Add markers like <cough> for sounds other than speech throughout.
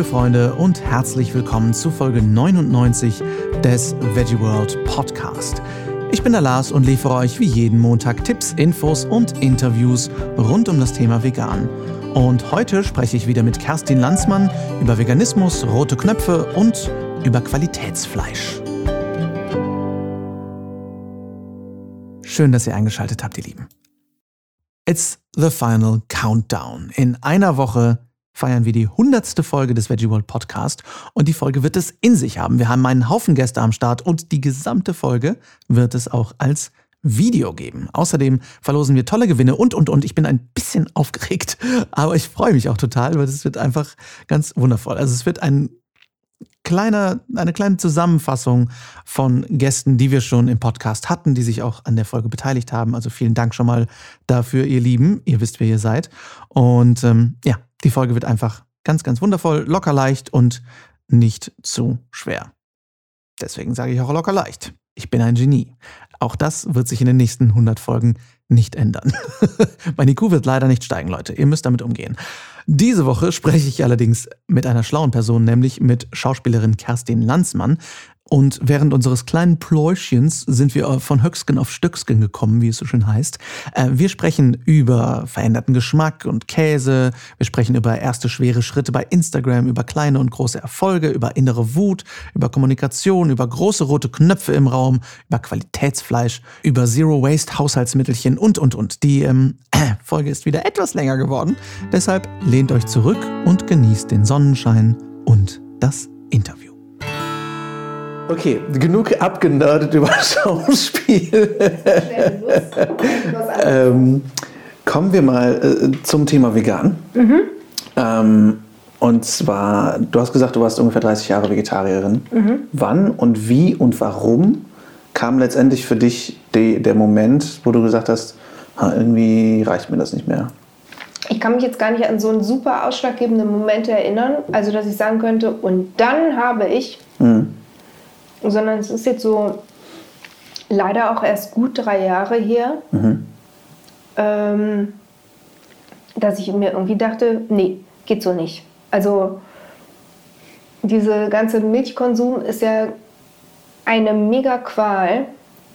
liebe Freunde, und herzlich willkommen zu Folge 99 des Veggie World Podcast. Ich bin der Lars und liefere euch wie jeden Montag Tipps, Infos und Interviews rund um das Thema Vegan. Und heute spreche ich wieder mit Kerstin Lanzmann über Veganismus, rote Knöpfe und über Qualitätsfleisch. Schön, dass ihr eingeschaltet habt, ihr Lieben. It's the final countdown. In einer Woche feiern wir die hundertste Folge des Veggie World Podcast und die Folge wird es in sich haben. Wir haben einen Haufen Gäste am Start und die gesamte Folge wird es auch als Video geben. Außerdem verlosen wir tolle Gewinne und, und, und. Ich bin ein bisschen <laughs> aufgeregt, aber ich freue mich auch total, weil es wird einfach ganz wundervoll. Also es wird ein kleiner, eine kleine Zusammenfassung von Gästen, die wir schon im Podcast hatten, die sich auch an der Folge beteiligt haben. Also vielen Dank schon mal dafür, ihr Lieben. Ihr wisst, wer ihr seid. Und ähm, ja, die Folge wird einfach ganz, ganz wundervoll, locker leicht und nicht zu schwer. Deswegen sage ich auch locker leicht. Ich bin ein Genie. Auch das wird sich in den nächsten 100 Folgen nicht ändern. <laughs> mein IQ wird leider nicht steigen, Leute. Ihr müsst damit umgehen. Diese Woche spreche ich allerdings mit einer schlauen Person, nämlich mit Schauspielerin Kerstin Lanzmann. Und während unseres kleinen Pläuschens sind wir von Höcksken auf Stöcksken gekommen, wie es so schön heißt. Äh, wir sprechen über veränderten Geschmack und Käse. Wir sprechen über erste schwere Schritte bei Instagram, über kleine und große Erfolge, über innere Wut, über Kommunikation, über große rote Knöpfe im Raum, über Qualitätsfleisch, über Zero Waste Haushaltsmittelchen und, und, und. Die ähm, <clears throat> Folge ist wieder etwas länger geworden. Deshalb lehnt euch zurück und genießt den Sonnenschein und das Interview. Okay, genug abgenördet über <laughs> Schauspiel. ähm, kommen wir mal äh, zum Thema Vegan. Mhm. Ähm, und zwar, du hast gesagt, du warst ungefähr 30 Jahre Vegetarierin. Mhm. Wann und wie und warum kam letztendlich für dich die, der Moment, wo du gesagt hast, irgendwie reicht mir das nicht mehr? Ich kann mich jetzt gar nicht an so einen super ausschlaggebenden Moment erinnern, also dass ich sagen könnte, und dann habe ich. Mhm sondern es ist jetzt so leider auch erst gut drei Jahre her, mhm. ähm, dass ich mir irgendwie dachte, nee, geht so nicht. Also diese ganze Milchkonsum ist ja eine mega Qual.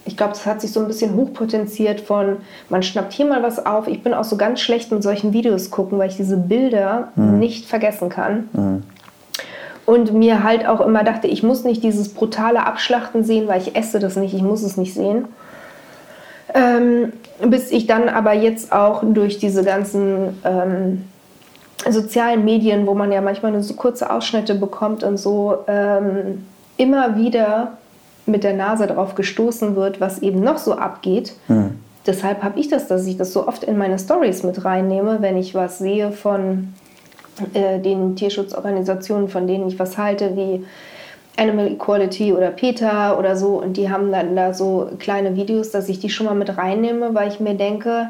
Ich glaube, das hat sich so ein bisschen hochpotenziert von, man schnappt hier mal was auf. Ich bin auch so ganz schlecht mit solchen Videos gucken, weil ich diese Bilder mhm. nicht vergessen kann. Mhm und mir halt auch immer dachte, ich muss nicht dieses brutale Abschlachten sehen, weil ich esse das nicht, ich muss es nicht sehen. Ähm, bis ich dann aber jetzt auch durch diese ganzen ähm, sozialen Medien, wo man ja manchmal nur so kurze Ausschnitte bekommt und so, ähm, immer wieder mit der Nase drauf gestoßen wird, was eben noch so abgeht. Mhm. Deshalb habe ich das, dass ich das so oft in meine Stories mit reinnehme, wenn ich was sehe von äh, den Tierschutzorganisationen, von denen ich was halte, wie Animal Equality oder PETA oder so. Und die haben dann da so kleine Videos, dass ich die schon mal mit reinnehme, weil ich mir denke,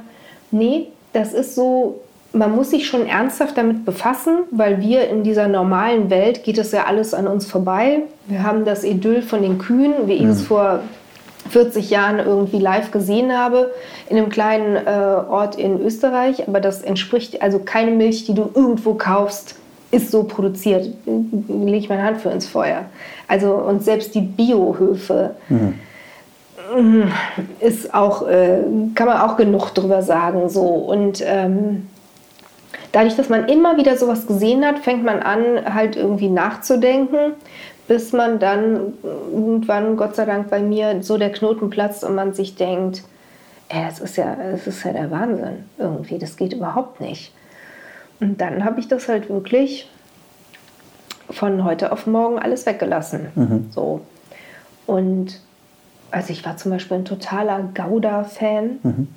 nee, das ist so, man muss sich schon ernsthaft damit befassen, weil wir in dieser normalen Welt geht es ja alles an uns vorbei. Wir haben das Idyll von den Kühen, wie ich es mhm. vor 40 Jahren irgendwie live gesehen habe, in einem kleinen äh, Ort in Österreich. Aber das entspricht, also keine Milch, die du irgendwo kaufst, ist so produziert. Lege ich meine Hand für ins Feuer. Also, und selbst die Biohöfe. Mhm ist auch, äh, kann man auch genug drüber sagen. So. Und ähm, dadurch, dass man immer wieder sowas gesehen hat, fängt man an, halt irgendwie nachzudenken bis man dann irgendwann, Gott sei Dank, bei mir so der Knoten platzt und man sich denkt, ey, das ist ja, das ist ja der Wahnsinn irgendwie, das geht überhaupt nicht. Und dann habe ich das halt wirklich von heute auf morgen alles weggelassen. Mhm. So. Und also ich war zum Beispiel ein totaler Gouda-Fan. Mhm.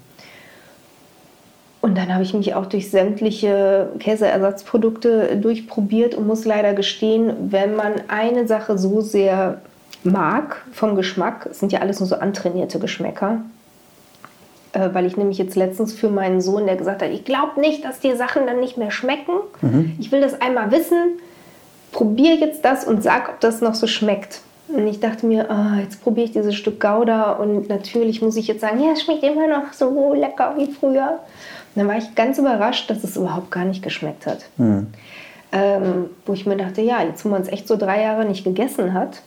Und dann habe ich mich auch durch sämtliche Käseersatzprodukte durchprobiert und muss leider gestehen, wenn man eine Sache so sehr mag vom Geschmack, es sind ja alles nur so antrainierte Geschmäcker, äh, weil ich nämlich jetzt letztens für meinen Sohn, der gesagt hat, ich glaube nicht, dass die Sachen dann nicht mehr schmecken. Mhm. Ich will das einmal wissen. Probier jetzt das und sag, ob das noch so schmeckt. Und ich dachte mir, oh, jetzt probiere ich dieses Stück Gouda und natürlich muss ich jetzt sagen, ja, es schmeckt immer noch so lecker wie früher dann war ich ganz überrascht, dass es überhaupt gar nicht geschmeckt hat. Mhm. ähm, wo ich mir dachte, ja, jetzt wo man es echt so drei Jahre nicht gegessen hat,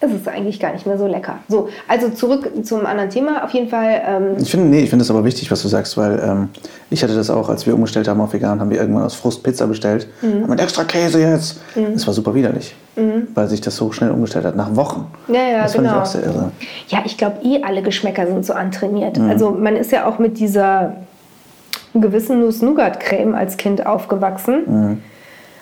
ist es eigentlich gar nicht mehr so lecker. So, also zurück zum anderen Thema. Auf jeden Fall. Ähm ich finde, nee, ich finde es aber wichtig, was du sagst, weil ähm, ich hatte das auch, als wir umgestellt haben auf vegan, haben wir irgendwann aus Frust Pizza bestellt. Mhm. Mit extra Käse jetzt. Mhm. Das war super widerlich, mhm. weil sich das so schnell umgestellt hat, nach Wochen. Ja, ja, das genau. fand ich auch sehr irre. Ja, ich glaube, eh alle Geschmäcker sind so antrainiert. Mhm. Also man ist ja auch mit dieser gewissen Nuss-Nougat-Creme als Kind aufgewachsen. Mhm.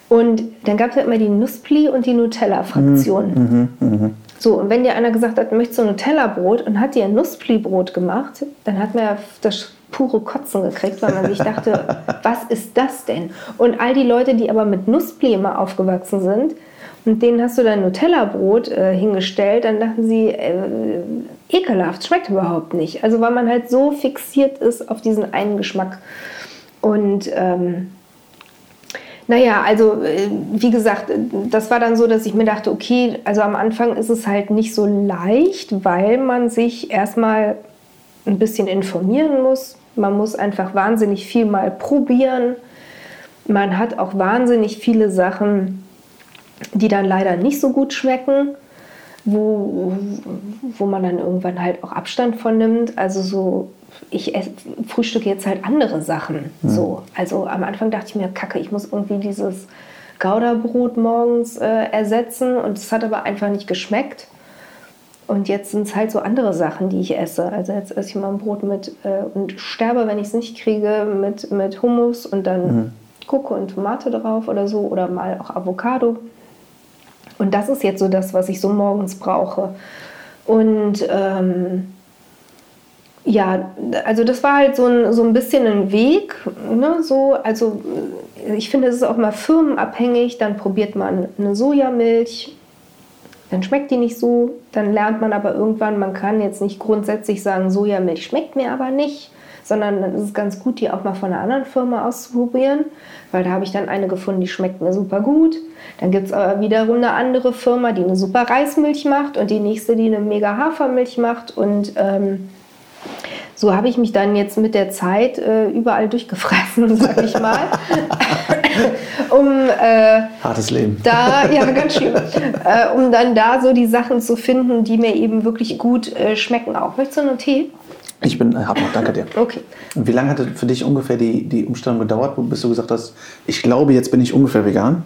Und dann gab es ja immer die Nusspli und die Nutella-Fraktion. Mhm, mh, mh. So, und wenn dir einer gesagt hat, möchtest du Nutella-Brot und hat dir ein Nusspli-Brot gemacht, dann hat man ja das pure Kotzen gekriegt, weil man sich dachte, <laughs> was ist das denn? Und all die Leute, die aber mit Nusspli immer aufgewachsen sind, und denen hast du dann Nutella-Brot äh, hingestellt, dann dachten sie, äh, ekelhaft, schmeckt überhaupt nicht. Also weil man halt so fixiert ist auf diesen einen Geschmack. Und ähm, naja, also äh, wie gesagt, das war dann so, dass ich mir dachte, okay, also am Anfang ist es halt nicht so leicht, weil man sich erstmal ein bisschen informieren muss. Man muss einfach wahnsinnig viel mal probieren. Man hat auch wahnsinnig viele Sachen, die dann leider nicht so gut schmecken, wo, wo man dann irgendwann halt auch Abstand von nimmt. Also so ich frühstücke jetzt halt andere Sachen. Mhm. So. Also am Anfang dachte ich mir, kacke, ich muss irgendwie dieses Gouda-Brot morgens äh, ersetzen und es hat aber einfach nicht geschmeckt. Und jetzt sind es halt so andere Sachen, die ich esse. Also jetzt esse ich mal ein Brot mit äh, und sterbe, wenn ich es nicht kriege, mit, mit Hummus und dann mhm. Gurke und Tomate drauf oder so oder mal auch Avocado. Und das ist jetzt so das, was ich so morgens brauche. Und ähm, ja, also das war halt so ein, so ein bisschen ein Weg. Ne? So, also ich finde, es ist auch mal firmenabhängig. Dann probiert man eine Sojamilch, dann schmeckt die nicht so. Dann lernt man aber irgendwann, man kann jetzt nicht grundsätzlich sagen, Sojamilch schmeckt mir aber nicht, sondern dann ist es ganz gut, die auch mal von einer anderen Firma auszuprobieren, weil da habe ich dann eine gefunden, die schmeckt mir super gut. Dann gibt es aber wiederum eine andere Firma, die eine super Reismilch macht und die nächste, die eine mega Hafermilch macht und ähm, so habe ich mich dann jetzt mit der Zeit äh, überall durchgefressen, <laughs> sag ich mal. <laughs> um, äh, Hartes Leben. Da, ja, ganz schlimm. äh, um dann da so die Sachen zu finden, die mir eben wirklich gut äh, schmecken auch. Möchtest du einen Tee? Ich bin, hab noch, danke dir. Okay. Wie lange hat für dich ungefähr die, die Umstellung gedauert, bis du gesagt hast, ich glaube, jetzt bin ich ungefähr vegan?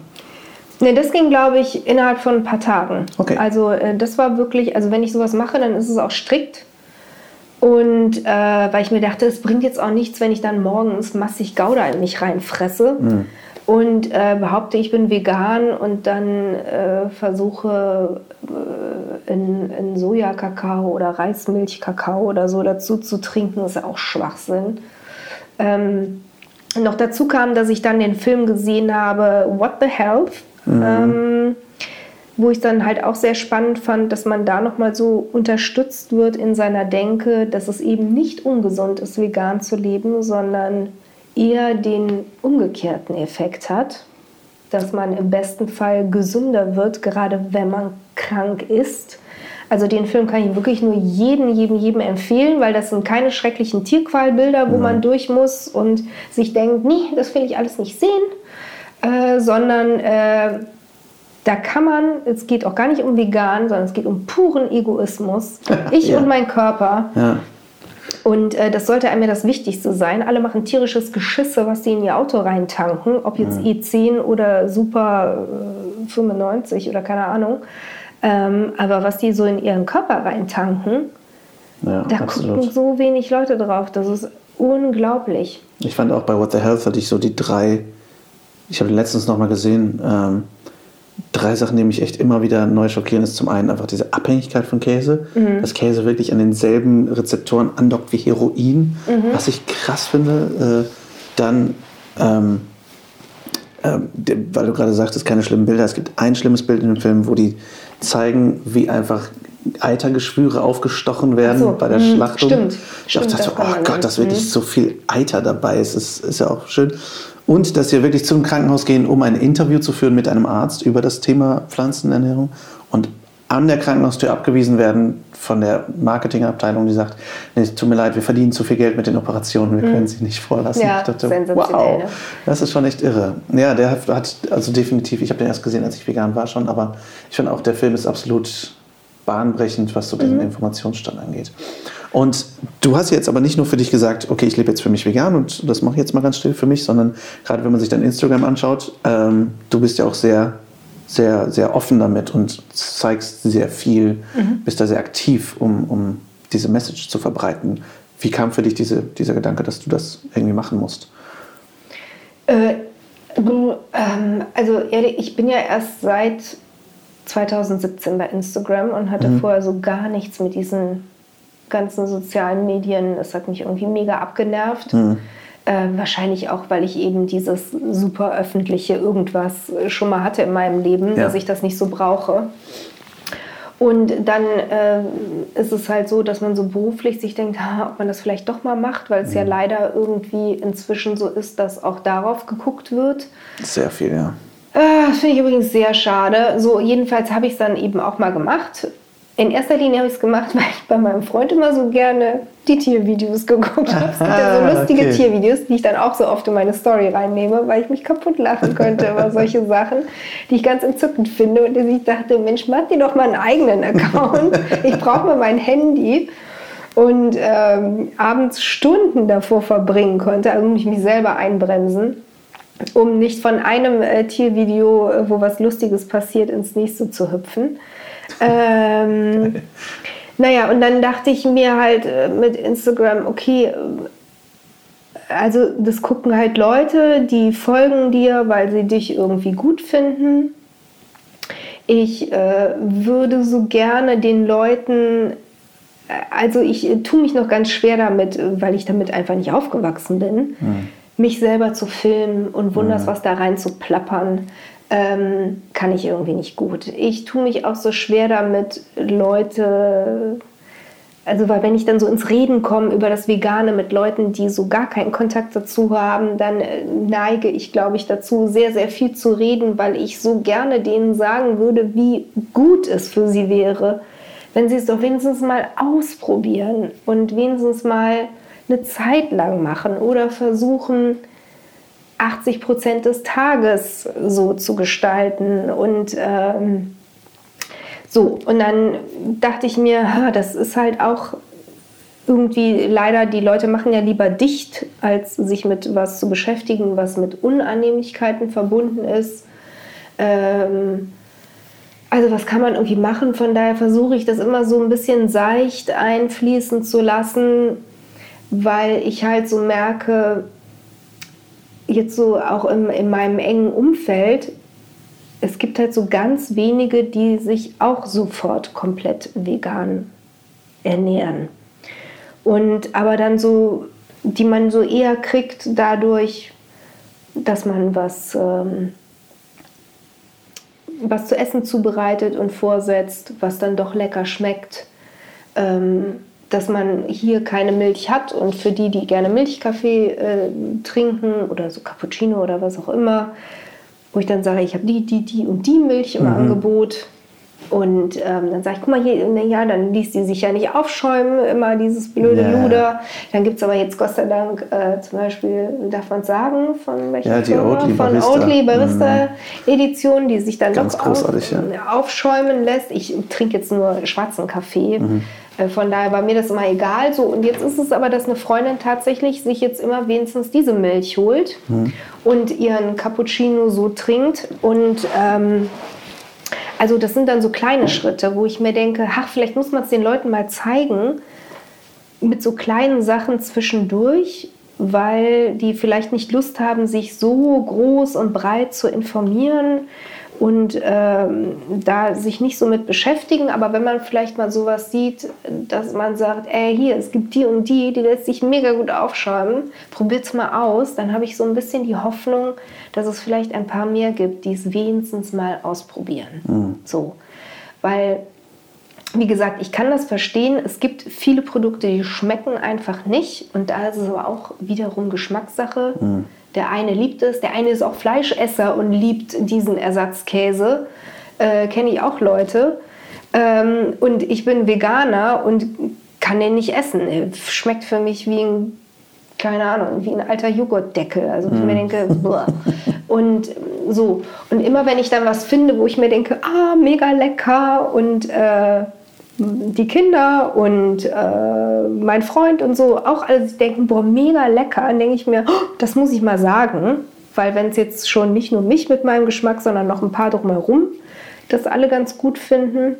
Ne, das ging, glaube ich, innerhalb von ein paar Tagen. Okay. Also äh, das war wirklich, also wenn ich sowas mache, dann ist es auch strikt. Und äh, weil ich mir dachte, es bringt jetzt auch nichts, wenn ich dann morgens massig Gouda in mich reinfresse. Mhm. Und äh, behaupte, ich bin vegan und dann äh, versuche äh, in, in Sojakakao oder Reismilchkakao oder so dazu zu trinken, ist ja auch Schwachsinn. Ähm, noch dazu kam, dass ich dann den Film gesehen habe, What the Health. Mhm. Ähm, wo ich dann halt auch sehr spannend fand, dass man da nochmal so unterstützt wird in seiner Denke, dass es eben nicht ungesund ist, vegan zu leben, sondern eher den umgekehrten Effekt hat, dass man im besten Fall gesünder wird, gerade wenn man krank ist. Also den Film kann ich wirklich nur jedem, jedem, jedem empfehlen, weil das sind keine schrecklichen Tierqualbilder, wo mhm. man durch muss und sich denkt, nee, das will ich alles nicht sehen, äh, sondern äh, da kann man, es geht auch gar nicht um vegan, sondern es geht um puren Egoismus. <laughs> Ich ja. und mein Körper. Ja. Und äh, das sollte einem ja das Wichtigste sein. Alle machen tierisches Geschisse, was sie in ihr Auto reintanken, ob jetzt ja. E10 oder Super äh, 95 oder keine Ahnung. Ähm, aber was die so in ihren Körper reintanken, ja, da absolut. gucken so wenig Leute drauf. Das ist unglaublich. Ich fand auch bei What the Health hatte ich so die drei, ich habe letztens noch mal gesehen, ähm, drei Sachen, die mich echt immer wieder neu schockieren, ist zum einen einfach diese Abhängigkeit von Käse, mhm. dass Käse wirklich an denselben Rezeptoren andockt wie Heroin, mhm. was ich krass finde. Äh, dann, ähm, äh, weil du gerade sagtest, keine schlimmen Bilder. Es gibt ein schlimmes Bild in dem Film, wo die zeigen, wie einfach Eitergeschwüre aufgestochen werden so, bei der mh, Schlachtung. Stimmt. Ich dachte, so, oh Gott, dass wirklich so viel Eiter dabei ist, ist, ist ja auch schön. Und dass wir wirklich zum Krankenhaus gehen, um ein Interview zu führen mit einem Arzt über das Thema Pflanzenernährung. Und an der Krankenhaustür abgewiesen werden von der Marketingabteilung, die sagt, nee, tut mir leid, wir verdienen zu viel Geld mit den Operationen, wir mhm. können sie nicht vorlassen. Ja, dachte, wow, ne? das ist schon echt irre. Ja, der hat, also definitiv, ich habe den erst gesehen, als ich vegan war schon, aber ich finde auch, der Film ist absolut bahnbrechend, was so mhm. Informationsstand angeht. Und du hast jetzt aber nicht nur für dich gesagt, okay, ich lebe jetzt für mich vegan und das mache ich jetzt mal ganz still für mich, sondern gerade wenn man sich dein Instagram anschaut, ähm, du bist ja auch sehr sehr, sehr offen damit und zeigst sehr viel, mhm. bist da sehr aktiv, um, um diese Message zu verbreiten. Wie kam für dich diese, dieser Gedanke, dass du das irgendwie machen musst? Äh, du, ähm, also ich bin ja erst seit 2017 bei Instagram und hatte mhm. vorher so gar nichts mit diesen ganzen sozialen Medien. Das hat mich irgendwie mega abgenervt. Mhm. Äh, wahrscheinlich auch, weil ich eben dieses super öffentliche irgendwas schon mal hatte in meinem Leben, ja. dass ich das nicht so brauche. Und dann äh, ist es halt so, dass man so beruflich sich denkt, ha, ob man das vielleicht doch mal macht, weil es mhm. ja leider irgendwie inzwischen so ist, dass auch darauf geguckt wird. Sehr viel, ja. Äh, das finde ich übrigens sehr schade. So, jedenfalls habe ich es dann eben auch mal gemacht. In erster Linie habe ich es gemacht, <laughs> weil ich bei meinem Freund immer so gerne die Tiervideos geguckt habe. Es gibt ja so lustige okay. Tiervideos, die ich dann auch so oft in meine Story reinnehme, weil ich mich kaputt lachen könnte über <laughs> solche Sachen, die ich ganz entzückend finde. Und ich dachte, Mensch, mach dir doch mal einen eigenen Account. Ich brauche mal mein Handy. Und ähm, abends Stunden davor verbringen konnte, also mich mich selber einbremsen, um nicht von einem äh, Tiervideo, äh, wo was Lustiges passiert, ins nächste zu hüpfen. Ähm, naja, und dann dachte ich mir halt äh, mit Instagram, okay, äh, also das gucken halt Leute, die folgen dir, weil sie dich irgendwie gut finden. Ich äh, würde so gerne den Leuten, äh, also ich äh, tue mich noch ganz schwer damit, weil ich damit einfach nicht aufgewachsen bin, mhm. mich selber zu filmen und wunders, mhm. was da rein zu plappern ähm, kann ich irgendwie nicht gut. Ich tue mich auch so schwer damit, Leute, also weil wenn ich dann so ins Reden komme über das Vegane mit Leuten, die so gar keinen Kontakt dazu haben, dann äh, neige ich, glaube ich, dazu, sehr, sehr viel zu reden, weil ich so gerne denen sagen würde, wie gut es für sie wäre, wenn sie es doch wenigstens mal ausprobieren und wenigstens mal eine Zeit lang machen oder versuchen, 80 Prozent des Tages so zu gestalten. Und ähm, so, und dann dachte ich mir, das ist halt auch irgendwie leider, die Leute machen ja lieber dicht, als sich mit was zu beschäftigen, was mit Unannehmlichkeiten verbunden ist. Ähm, also was kann man irgendwie machen? Von daher versuche ich das immer so ein bisschen seicht einfließen zu lassen, weil ich halt so merke, jetzt so auch im, in meinem engen Umfeld, es gibt halt so ganz wenige, die sich auch sofort komplett vegan ernähren. Und aber dann so, die man so eher kriegt dadurch, dass man was, ähm, was zu essen zubereitet und vorsetzt, was dann doch lecker schmeckt. Ähm, dass man hier keine Milch hat und für die, die gerne Milchkaffee äh, trinken oder so Cappuccino oder was auch immer, wo ich dann sage, ich habe die, die, die und die Milch im mhm. Angebot. Und ähm, dann sage ich, guck mal hier, na ja, dann ließ die sich ja nicht aufschäumen, immer dieses blöde yeah. Luder. Dann gibt es aber jetzt Gott sei Dank äh, zum Beispiel, darf man sagen, von welcher ja, die Firma? Oatly von Barista. Oatly Barista mhm. Edition, die sich dann Ganz doch auf, ja. aufschäumen lässt. Ich trinke jetzt nur schwarzen Kaffee. Mhm. Äh, von daher war mir das immer egal. So, und jetzt ist es aber, dass eine Freundin tatsächlich sich jetzt immer wenigstens diese Milch holt mhm. und ihren Cappuccino so trinkt. Und ähm, also das sind dann so kleine Schritte, wo ich mir denke, ach, vielleicht muss man es den Leuten mal zeigen, mit so kleinen Sachen zwischendurch, weil die vielleicht nicht Lust haben, sich so groß und breit zu informieren und ähm, da sich nicht so mit beschäftigen. Aber wenn man vielleicht mal sowas sieht, dass man sagt, ey, hier, es gibt die und die, die lässt sich mega gut aufschäumen, probiert's mal aus, dann habe ich so ein bisschen die Hoffnung, dass es vielleicht ein paar mehr gibt, die es wenigstens mal ausprobieren. Mhm. So, weil wie gesagt, ich kann das verstehen. Es gibt viele Produkte, die schmecken einfach nicht. Und da ist es aber auch wiederum Geschmackssache. Mhm. Der eine liebt es, der eine ist auch Fleischesser und liebt diesen Ersatzkäse. Äh, Kenne ich auch Leute. Ähm, und ich bin Veganer und kann den nicht essen. Schmeckt für mich wie ein, keine Ahnung, wie ein alter Joghurtdeckel. Also ich mm. mir denke, boah. Und so. Und immer wenn ich dann was finde, wo ich mir denke, ah, mega lecker und äh, die Kinder und äh, mein Freund und so auch alles denken, boah, mega lecker, dann denke ich mir, oh, das muss ich mal sagen. Weil wenn es jetzt schon nicht nur mich mit meinem Geschmack, sondern noch ein paar drumherum das alle ganz gut finden,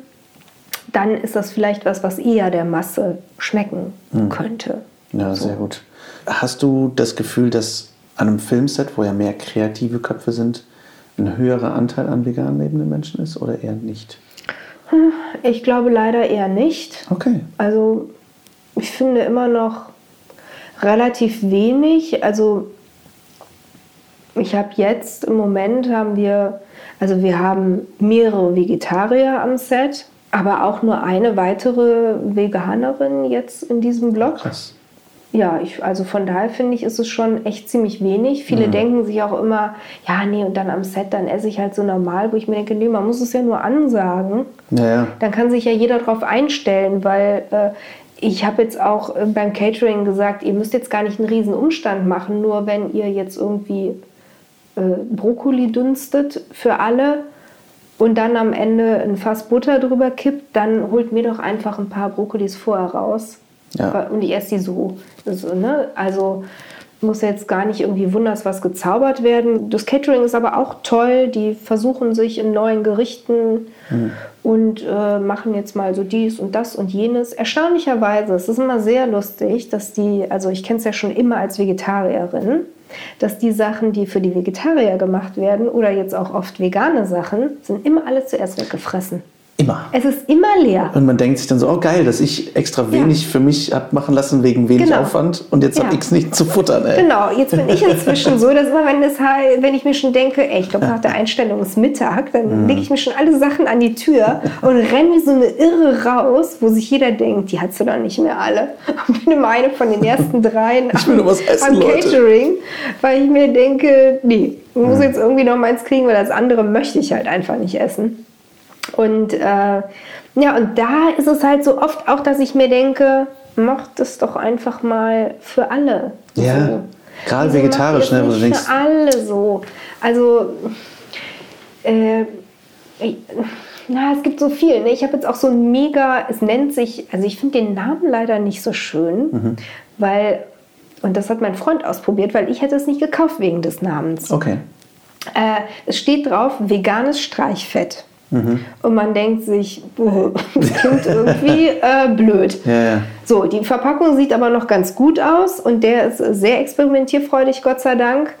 dann ist das vielleicht was, was eher der Masse schmecken hm. könnte. Ja, so. sehr gut. Hast du das Gefühl, dass an einem Filmset, wo ja mehr kreative Köpfe sind, ein höherer Anteil an vegan lebenden Menschen ist oder eher nicht? Ich glaube leider eher nicht. Okay. Also ich finde immer noch relativ wenig. Also ich habe jetzt im Moment haben wir, also wir haben mehrere Vegetarier am Set, aber auch nur eine weitere Veganerin jetzt in diesem Blog. Krass ja, ich, also von daher finde ich, ist es schon echt ziemlich wenig. Viele mhm. denken sich auch immer, ja, nee, und dann am Set, dann esse ich halt so normal, wo ich mir denke, nee, man muss es ja nur ansagen. Ja, ja. Dann kann sich ja jeder darauf einstellen, weil äh, ich habe jetzt auch äh, beim Catering gesagt, ihr müsst jetzt gar nicht einen riesen Umstand machen, nur wenn ihr jetzt irgendwie äh, Brokkoli dünstet für alle und dann am Ende ein Fass Butter drüber kippt, dann holt mir doch einfach ein paar Brokkolis vorher raus ja. Und ich esse die so. so ne? Also muss jetzt gar nicht irgendwie wunders was gezaubert werden. Das Catering ist aber auch toll. Die versuchen sich in neuen Gerichten mhm. und äh, machen jetzt mal so dies und das und jenes. Erstaunlicherweise, es ist immer sehr lustig, dass die, also ich kenne es ja schon immer als Vegetarierin, dass die Sachen, die für die Vegetarier gemacht werden oder jetzt auch oft vegane Sachen, sind immer alle zuerst weggefressen. Immer. Es ist immer leer. Und man denkt sich dann so, oh geil, dass ich extra wenig ja. für mich habe machen lassen wegen wenig genau. Aufwand und jetzt ja. habe ich nichts zu futtern. Ey. Genau, jetzt bin ich inzwischen <laughs> so, dass immer, wenn, halt, wenn ich mir schon denke, ey, ich glaube nach der Einstellung ist Mittag, dann mhm. lege ich mir schon alle Sachen an die Tür <laughs> und renne wie so eine Irre raus, wo sich jeder denkt, die hast du doch nicht mehr alle. <laughs> Und bin immer eine von den ersten dreien ich will am, was essen, am Catering, Leute. weil ich mir denke, nee, ich muss mhm. jetzt irgendwie noch meins kriegen, weil das andere möchte ich halt einfach nicht essen. Und äh, ja, und da ist es halt so oft auch, dass ich mir denke, macht es doch einfach mal für alle. Ja, so. gerade also vegetarisch, ne? Nicht für alle so. Also, äh, na, es gibt so viel. Ne? Ich habe jetzt auch so ein mega, es nennt sich, also ich finde den Namen leider nicht so schön, mhm. weil, und das hat mein Freund ausprobiert, weil ich hätte es nicht gekauft wegen des Namens. Okay. Äh, es steht drauf, veganes Streichfett. Mhm. Und man denkt sich, das klingt irgendwie äh, blöd. Ja, ja. So, die Verpackung sieht aber noch ganz gut aus und der ist sehr experimentierfreudig, Gott sei Dank.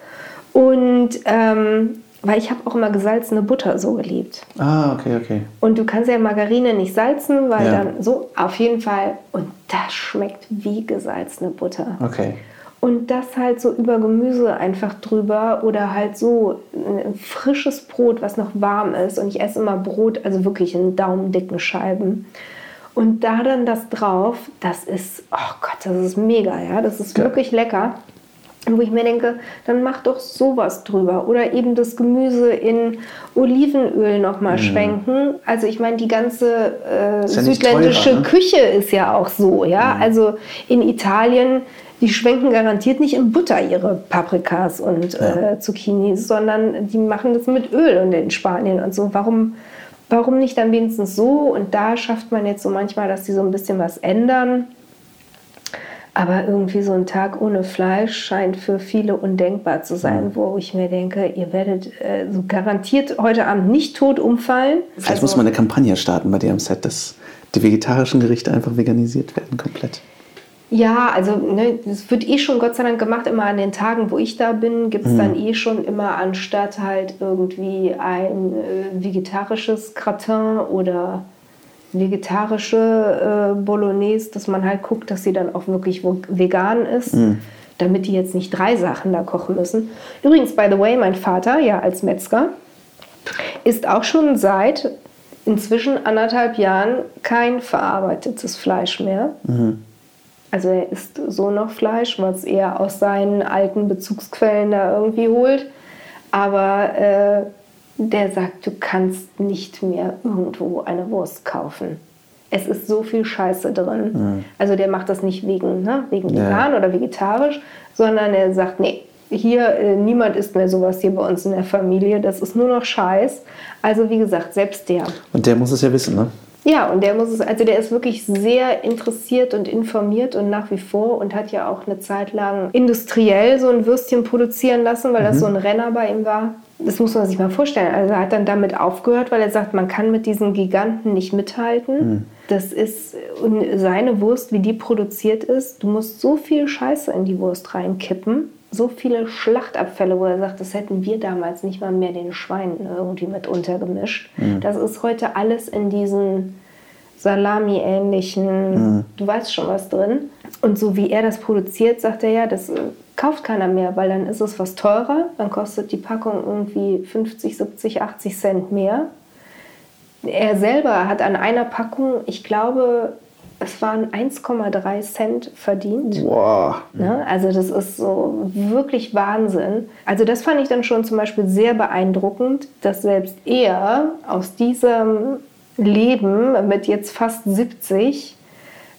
Und ähm, weil ich habe auch immer gesalzene Butter so geliebt. Ah, okay, okay. Und du kannst ja Margarine nicht salzen, weil ja. dann so, auf jeden Fall. Und das schmeckt wie gesalzene Butter. Okay. Und das halt so über Gemüse einfach drüber oder halt so ein frisches Brot, was noch warm ist. Und ich esse immer Brot, also wirklich in daumendicken Scheiben. Und da dann das drauf, das ist, oh Gott, das ist mega, ja. Das ist ja. wirklich lecker. Wo ich mir denke, dann mach doch sowas drüber. Oder eben das Gemüse in Olivenöl nochmal mhm. schwenken. Also ich meine, die ganze äh, südländische teurer, ne? Küche ist ja auch so, ja. Mhm. Also in Italien die schwenken garantiert nicht in Butter ihre Paprikas und ja. äh, Zucchinis, sondern die machen das mit Öl und in Spanien und so. Warum, warum nicht dann wenigstens so? Und da schafft man jetzt so manchmal, dass sie so ein bisschen was ändern. Aber irgendwie so ein Tag ohne Fleisch scheint für viele undenkbar zu sein, wo ich mir denke, ihr werdet äh, so garantiert heute Abend nicht tot umfallen. Vielleicht also, muss man eine Kampagne starten bei dir am Set, dass die vegetarischen Gerichte einfach veganisiert werden komplett. Ja, also ne, das wird eh schon Gott sei Dank gemacht. Immer an den Tagen, wo ich da bin, gibt es mhm. dann eh schon immer anstatt halt irgendwie ein äh, vegetarisches Gratin oder vegetarische äh, Bolognese, dass man halt guckt, dass sie dann auch wirklich vegan ist. Mhm. Damit die jetzt nicht drei Sachen da kochen müssen. Übrigens, by the way, mein Vater, ja, als Metzger, ist auch schon seit inzwischen anderthalb Jahren kein verarbeitetes Fleisch mehr. Mhm also er isst so noch Fleisch, was er aus seinen alten Bezugsquellen da irgendwie holt. Aber äh, der sagt, du kannst nicht mehr irgendwo eine Wurst kaufen. Es ist so viel Scheiße drin. Mhm. Also der macht das nicht wegen, ne, wegen ja. vegan oder vegetarisch, sondern er sagt, nee, hier, äh, niemand isst mehr sowas hier bei uns in der Familie. Das ist nur noch Scheiß. Also wie gesagt, selbst der. Und der muss es ja wissen, ne? Ja, und der muss es, also der ist wirklich sehr interessiert und informiert und nach wie vor und hat ja auch eine Zeit lang industriell so ein Würstchen produzieren lassen, weil mhm. das so ein Renner bei ihm war. Das muss man sich mal vorstellen. Also er hat dann damit aufgehört, weil er sagt, man kann mit diesen Giganten nicht mithalten. Mhm. Das ist seine Wurst, wie die produziert ist. Du musst so viel Scheiße in die Wurst reinkippen so viele Schlachtabfälle, wo er sagt, das hätten wir damals nicht mal mehr den Schweinen irgendwie mit untergemischt. Mhm. Das ist heute alles in diesen Salami-ähnlichen, mhm. du weißt schon was drin. Und so wie er das produziert, sagt er ja, das äh, kauft keiner mehr, weil dann ist es was teurer, dann kostet die Packung irgendwie 50, 70, 80 Cent mehr. Er selber hat an einer Packung, ich glaube, es waren 1,3 Cent verdient. Wow. Ne? Also das ist so wirklich Wahnsinn. Also das fand ich dann schon zum Beispiel sehr beeindruckend, dass selbst er aus diesem Leben mit jetzt fast 70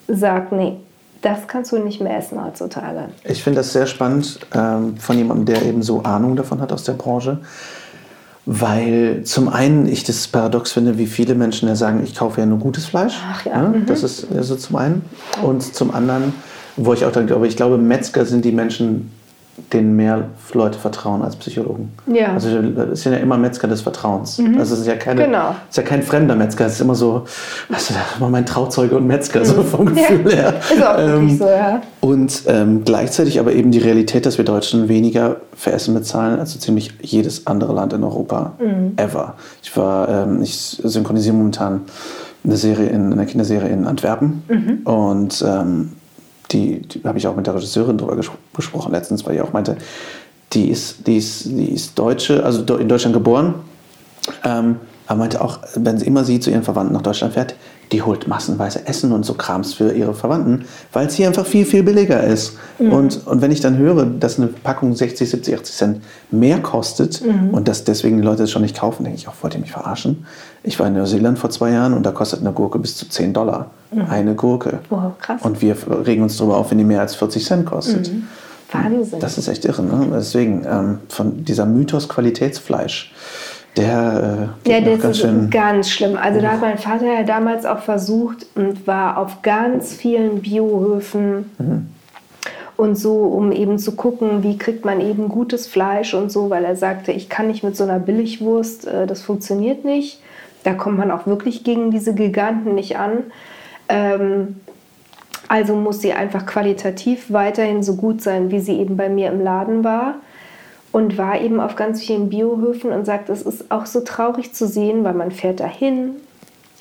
sagt, nee, das kannst du nicht mehr essen heutzutage. Ich finde das sehr spannend ähm, von jemandem, der eben so Ahnung davon hat aus der Branche weil zum einen ich das paradox finde, wie viele Menschen ja sagen, ich kaufe ja nur gutes Fleisch. Ach ja. ja mhm. Das ist also zum einen. Und zum anderen, wo ich auch dann glaube, ich glaube, Metzger sind die Menschen, denen mehr Leute vertrauen als Psychologen. Ja. Also es sind ja immer Metzger des Vertrauens. Mhm. Also es ist ja keine, genau. es ist ja kein fremder Metzger. Es ist immer so, du, das war mein Trauzeuge und Metzger, mhm. so vom Gefühl ja. her. Ist auch ähm, so, ja. Und ähm, gleichzeitig aber eben die Realität, dass wir Deutschen weniger für Essen bezahlen als so ziemlich jedes andere Land in Europa mhm. ever. Ich war, ähm, ich synchronisiere momentan eine Serie in eine Kinderserie in Antwerpen mhm. und ähm, die, die habe ich auch mit der Regisseurin darüber ges gesprochen letztens, weil die auch meinte, die ist, die ist, die ist Deutsche, also in Deutschland geboren, ähm, aber meinte auch, wenn sie immer sie zu ihren Verwandten nach Deutschland fährt, die holt massenweise Essen und so Krams für ihre Verwandten, weil es hier einfach viel, viel billiger ist. Mhm. Und, und wenn ich dann höre, dass eine Packung 60, 70, 80 Cent mehr kostet mhm. und dass deswegen die Leute es schon nicht kaufen, denke ich auch, wollt ihr mich verarschen? Ich war in Neuseeland vor zwei Jahren und da kostet eine Gurke bis zu 10 Dollar. Mhm. Eine Gurke. Wow, krass. Und wir regen uns darüber auf, wenn die mehr als 40 Cent kostet. Mhm. Wahnsinn. Das ist echt irre. Ne? Deswegen, ähm, von dieser Mythos Qualitätsfleisch der äh, ja, das ganz ist ganz schlimm. Also da hat mein Vater ja damals auch versucht und war auf ganz vielen Biohöfen mhm. und so, um eben zu gucken, wie kriegt man eben gutes Fleisch und so, weil er sagte, ich kann nicht mit so einer Billigwurst, äh, das funktioniert nicht. Da kommt man auch wirklich gegen diese Giganten nicht an. Ähm, also muss sie einfach qualitativ weiterhin so gut sein, wie sie eben bei mir im Laden war und war eben auf ganz vielen Biohöfen und sagt, es ist auch so traurig zu sehen, weil man fährt dahin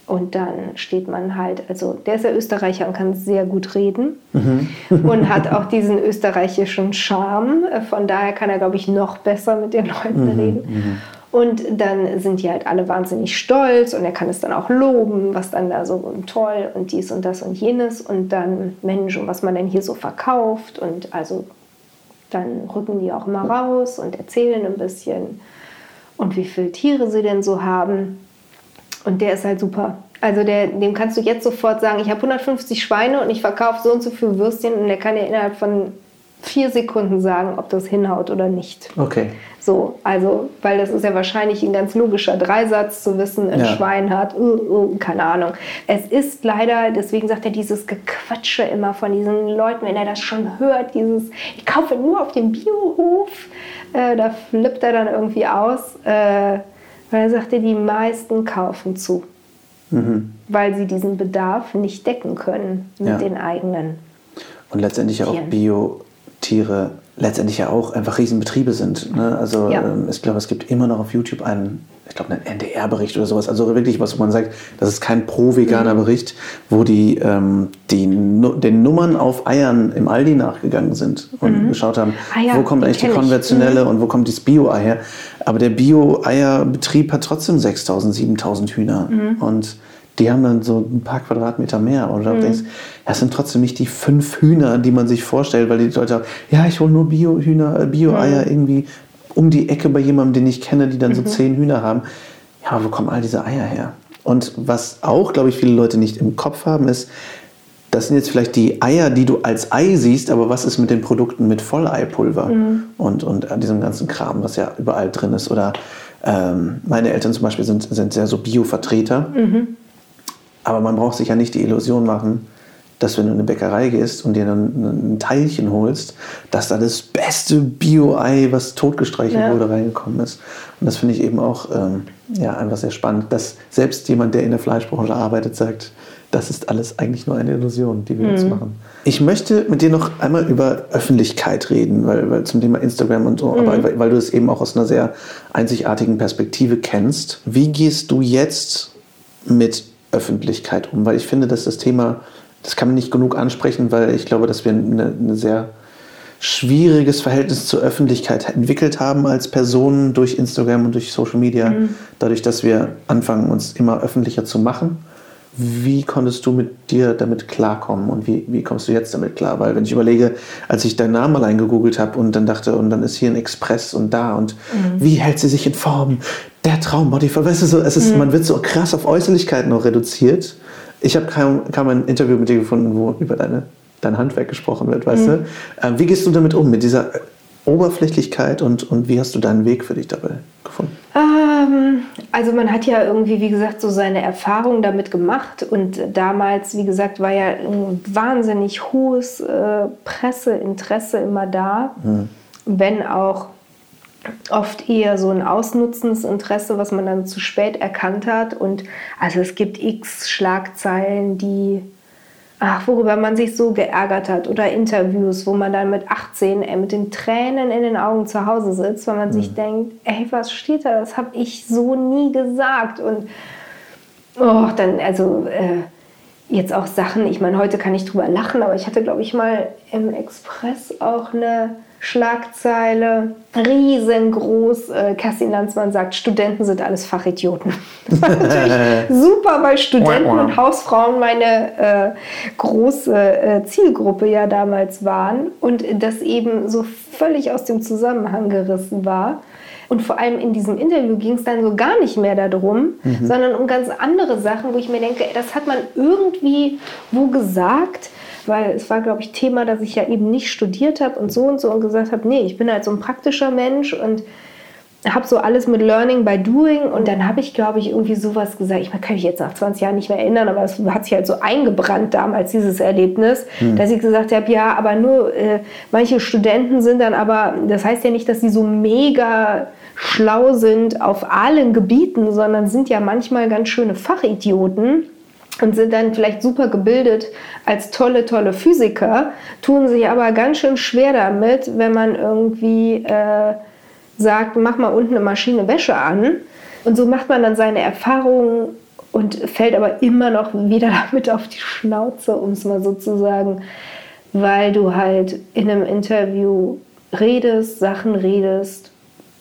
und dann steht man halt, also der ist ja Österreicher und kann sehr gut reden mhm. und hat <laughs> auch diesen österreichischen Charme. Von daher kann er, glaube ich, noch besser mit den Leuten mhm. reden. Mhm. Und dann sind die halt alle wahnsinnig stolz und er kann es dann auch loben, was dann da so toll und dies und das und jenes und dann Mensch und was man denn hier so verkauft und also dann rücken die auch mal raus und erzählen ein bisschen und wie viele Tiere sie denn so haben. Und der ist halt super. Also der, dem kannst du jetzt sofort sagen, ich habe 150 Schweine und ich verkaufe so und so viele Würstchen und der kann dir innerhalb von vier Sekunden sagen, ob das hinhaut oder nicht. Okay. So, also, weil das ist ja wahrscheinlich ein ganz logischer Dreisatz zu wissen, ein ja. Schwein hat, uh, uh, keine Ahnung. Es ist leider, deswegen sagt er dieses Gequatsche immer von diesen Leuten, wenn er das schon hört, dieses, ich kaufe nur auf dem Biohof, äh, da flippt er dann irgendwie aus, äh, weil er sagte, die meisten kaufen zu. Mhm. Weil sie diesen Bedarf nicht decken können mit ja. den eigenen. Und letztendlich auch Bio Tiere letztendlich ja auch einfach Riesenbetriebe sind. Ne? Also ja. ähm, ich glaube, es gibt immer noch auf YouTube einen, ich glaube, einen NDR-Bericht oder sowas. Also wirklich was, wo man sagt, das ist kein pro-veganer mhm. Bericht, wo die, ähm, die den Nummern auf Eiern im Aldi nachgegangen sind und mhm. geschaut haben, ah, ja, wo kommt eigentlich die konventionelle mhm. und wo kommt das Bio-Ei her. Aber der Bio-Eierbetrieb hat trotzdem 6.000, 7.000 Hühner. Mhm. Und die haben dann so ein paar Quadratmeter mehr. Und du mhm. denkst, das sind trotzdem nicht die fünf Hühner, die man sich vorstellt, weil die Leute sagen, ja, ich hole nur Bio-Hühner, äh, Bio-Eier mhm. irgendwie um die Ecke bei jemandem, den ich kenne, die dann mhm. so zehn Hühner haben. Ja, wo kommen all diese Eier her? Und was auch, glaube ich, viele Leute nicht im Kopf haben, ist, das sind jetzt vielleicht die Eier, die du als Ei siehst, aber was ist mit den Produkten mit Volleipulver mhm. und, und diesem ganzen Kram, was ja überall drin ist? Oder ähm, meine Eltern zum Beispiel sind, sind sehr so Bio-Vertreter. Mhm. Aber man braucht sich ja nicht die Illusion machen, dass wenn du in eine Bäckerei gehst und dir dann ein Teilchen holst, dass da das beste Bio-Ei, was totgestreichelt ja. wurde, reingekommen ist. Und das finde ich eben auch ähm, ja, einfach sehr spannend, dass selbst jemand, der in der Fleischbranche arbeitet, sagt, das ist alles eigentlich nur eine Illusion, die wir mhm. uns machen. Ich möchte mit dir noch einmal über Öffentlichkeit reden, weil, weil zum Thema Instagram und so, mhm. aber weil, weil du es eben auch aus einer sehr einzigartigen Perspektive kennst. Wie gehst du jetzt mit Öffentlichkeit um? Weil ich finde, dass das Thema, das kann man nicht genug ansprechen, weil ich glaube, dass wir eine sehr schwieriges Verhältnis zur Öffentlichkeit entwickelt haben als Personen durch Instagram und durch Social Media, mhm. dadurch, dass wir anfangen, uns immer öffentlicher zu machen. Wie konntest du mit dir damit klarkommen und wie, wie kommst du jetzt damit klar? Weil wenn ich überlege, als ich deinen Namen allein gegoogelt habe und dann dachte, und dann ist hier ein Express und da und mhm. wie hält sie sich in Form? Der Traumbody, weißt du so, es ist, mhm. man wird so krass auf Äußerlichkeiten noch reduziert. Ich habe kaum, kaum ein Interview mit dir gefunden, wo über deine dein Handwerk gesprochen wird, weißt mhm. du? Ähm, wie gehst du damit um, mit dieser Oberflächlichkeit und, und wie hast du deinen Weg für dich dabei gefunden? Ähm, also man hat ja irgendwie, wie gesagt, so seine Erfahrungen damit gemacht und damals, wie gesagt, war ja ein wahnsinnig hohes äh, Presseinteresse immer da, mhm. wenn auch oft eher so ein ausnutzendes Interesse, was man dann zu spät erkannt hat. Und also es gibt x Schlagzeilen, die ach, worüber man sich so geärgert hat oder Interviews, wo man dann mit 18 ey, mit den Tränen in den Augen zu Hause sitzt, weil man mhm. sich denkt, ey, was steht da? Das habe ich so nie gesagt und oh, dann also äh, jetzt auch Sachen. Ich meine, heute kann ich drüber lachen, aber ich hatte glaube ich mal im Express auch eine Schlagzeile, riesengroß. Äh, Kerstin Landsmann sagt, Studenten sind alles Fachidioten. <laughs> Das war natürlich <laughs> super, weil Studenten und Hausfrauen meine äh, große äh, Zielgruppe ja damals waren und das eben so völlig aus dem Zusammenhang gerissen war. Und vor allem in diesem Interview ging es dann so gar nicht mehr darum, mhm. sondern um ganz andere Sachen, wo ich mir denke, das hat man irgendwie wo gesagt weil es war, glaube ich, Thema, dass ich ja eben nicht studiert habe und so und so und gesagt habe, nee, ich bin halt so ein praktischer Mensch und habe so alles mit Learning by Doing und dann habe ich, glaube ich, irgendwie sowas gesagt. Ich kann mich jetzt nach 20 Jahren nicht mehr erinnern, aber es hat sich halt so eingebrannt damals, dieses Erlebnis, hm. dass ich gesagt habe, ja, aber nur äh, manche Studenten sind dann aber, das heißt ja nicht, dass sie so mega schlau sind auf allen Gebieten, sondern sind ja manchmal ganz schöne Fachidioten und sind dann vielleicht super gebildet als tolle, tolle Physiker, tun sich aber ganz schön schwer damit, wenn man irgendwie äh, sagt, mach mal unten eine Maschine Wäsche an. Und so macht man dann seine Erfahrungen und fällt aber immer noch wieder <laughs> damit auf die Schnauze, um es mal so zu sagen, weil du halt in einem Interview redest, Sachen redest,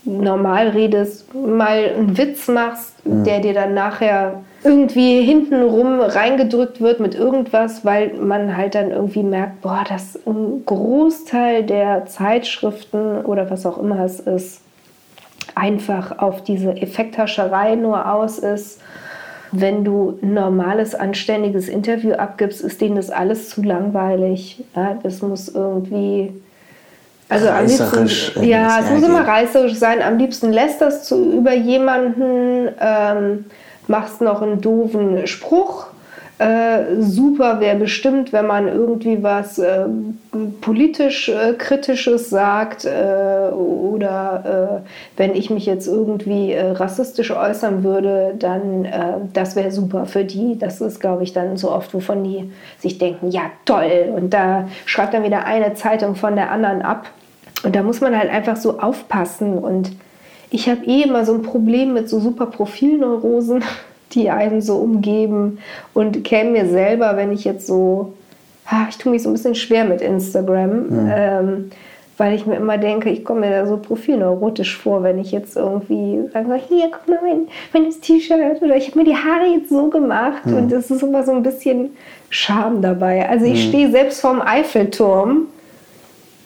normal redest, mal einen Witz machst, mhm. der dir dann nachher irgendwie hintenrum reingedrückt wird mit irgendwas, weil man halt dann irgendwie merkt, boah, dass ein Großteil der Zeitschriften oder was auch immer es ist, einfach auf diese Effekthascherei nur aus ist. Wenn du ein normales, anständiges Interview abgibst, ist denen das alles zu langweilig. Ja, das muss irgendwie also am liebsten, ja, es muss immer reißerisch sein. Am liebsten lässt das zu, über jemanden, ähm, machst noch einen doofen Spruch. Äh, super wäre bestimmt, wenn man irgendwie was äh, politisch äh, Kritisches sagt äh, oder äh, wenn ich mich jetzt irgendwie äh, rassistisch äußern würde, dann das wäre super für die. Das ist, glaube ich, dann so oft, wovon die sich denken, ja toll. Und da schreibt dann wieder eine Zeitung von der anderen ab. Und da muss man halt einfach so aufpassen und ich habe eh immer so ein Problem mit so super Profilneurosen, <laughs> die einen so umgeben und käme mir selber, wenn ich jetzt so, ich tue mich so ein bisschen schwer mit Instagram, mhm. ähm, weil ich mir immer denke, ich komme mir da so profilneurotisch vor, wenn ich jetzt irgendwie sage, hier, guck mal mein, mein T-Shirt oder ich habe mir die Haare jetzt so gemacht mhm. und es ist immer so ein bisschen Scham dabei. Also ich mhm. stehe selbst vorm Eiffelturm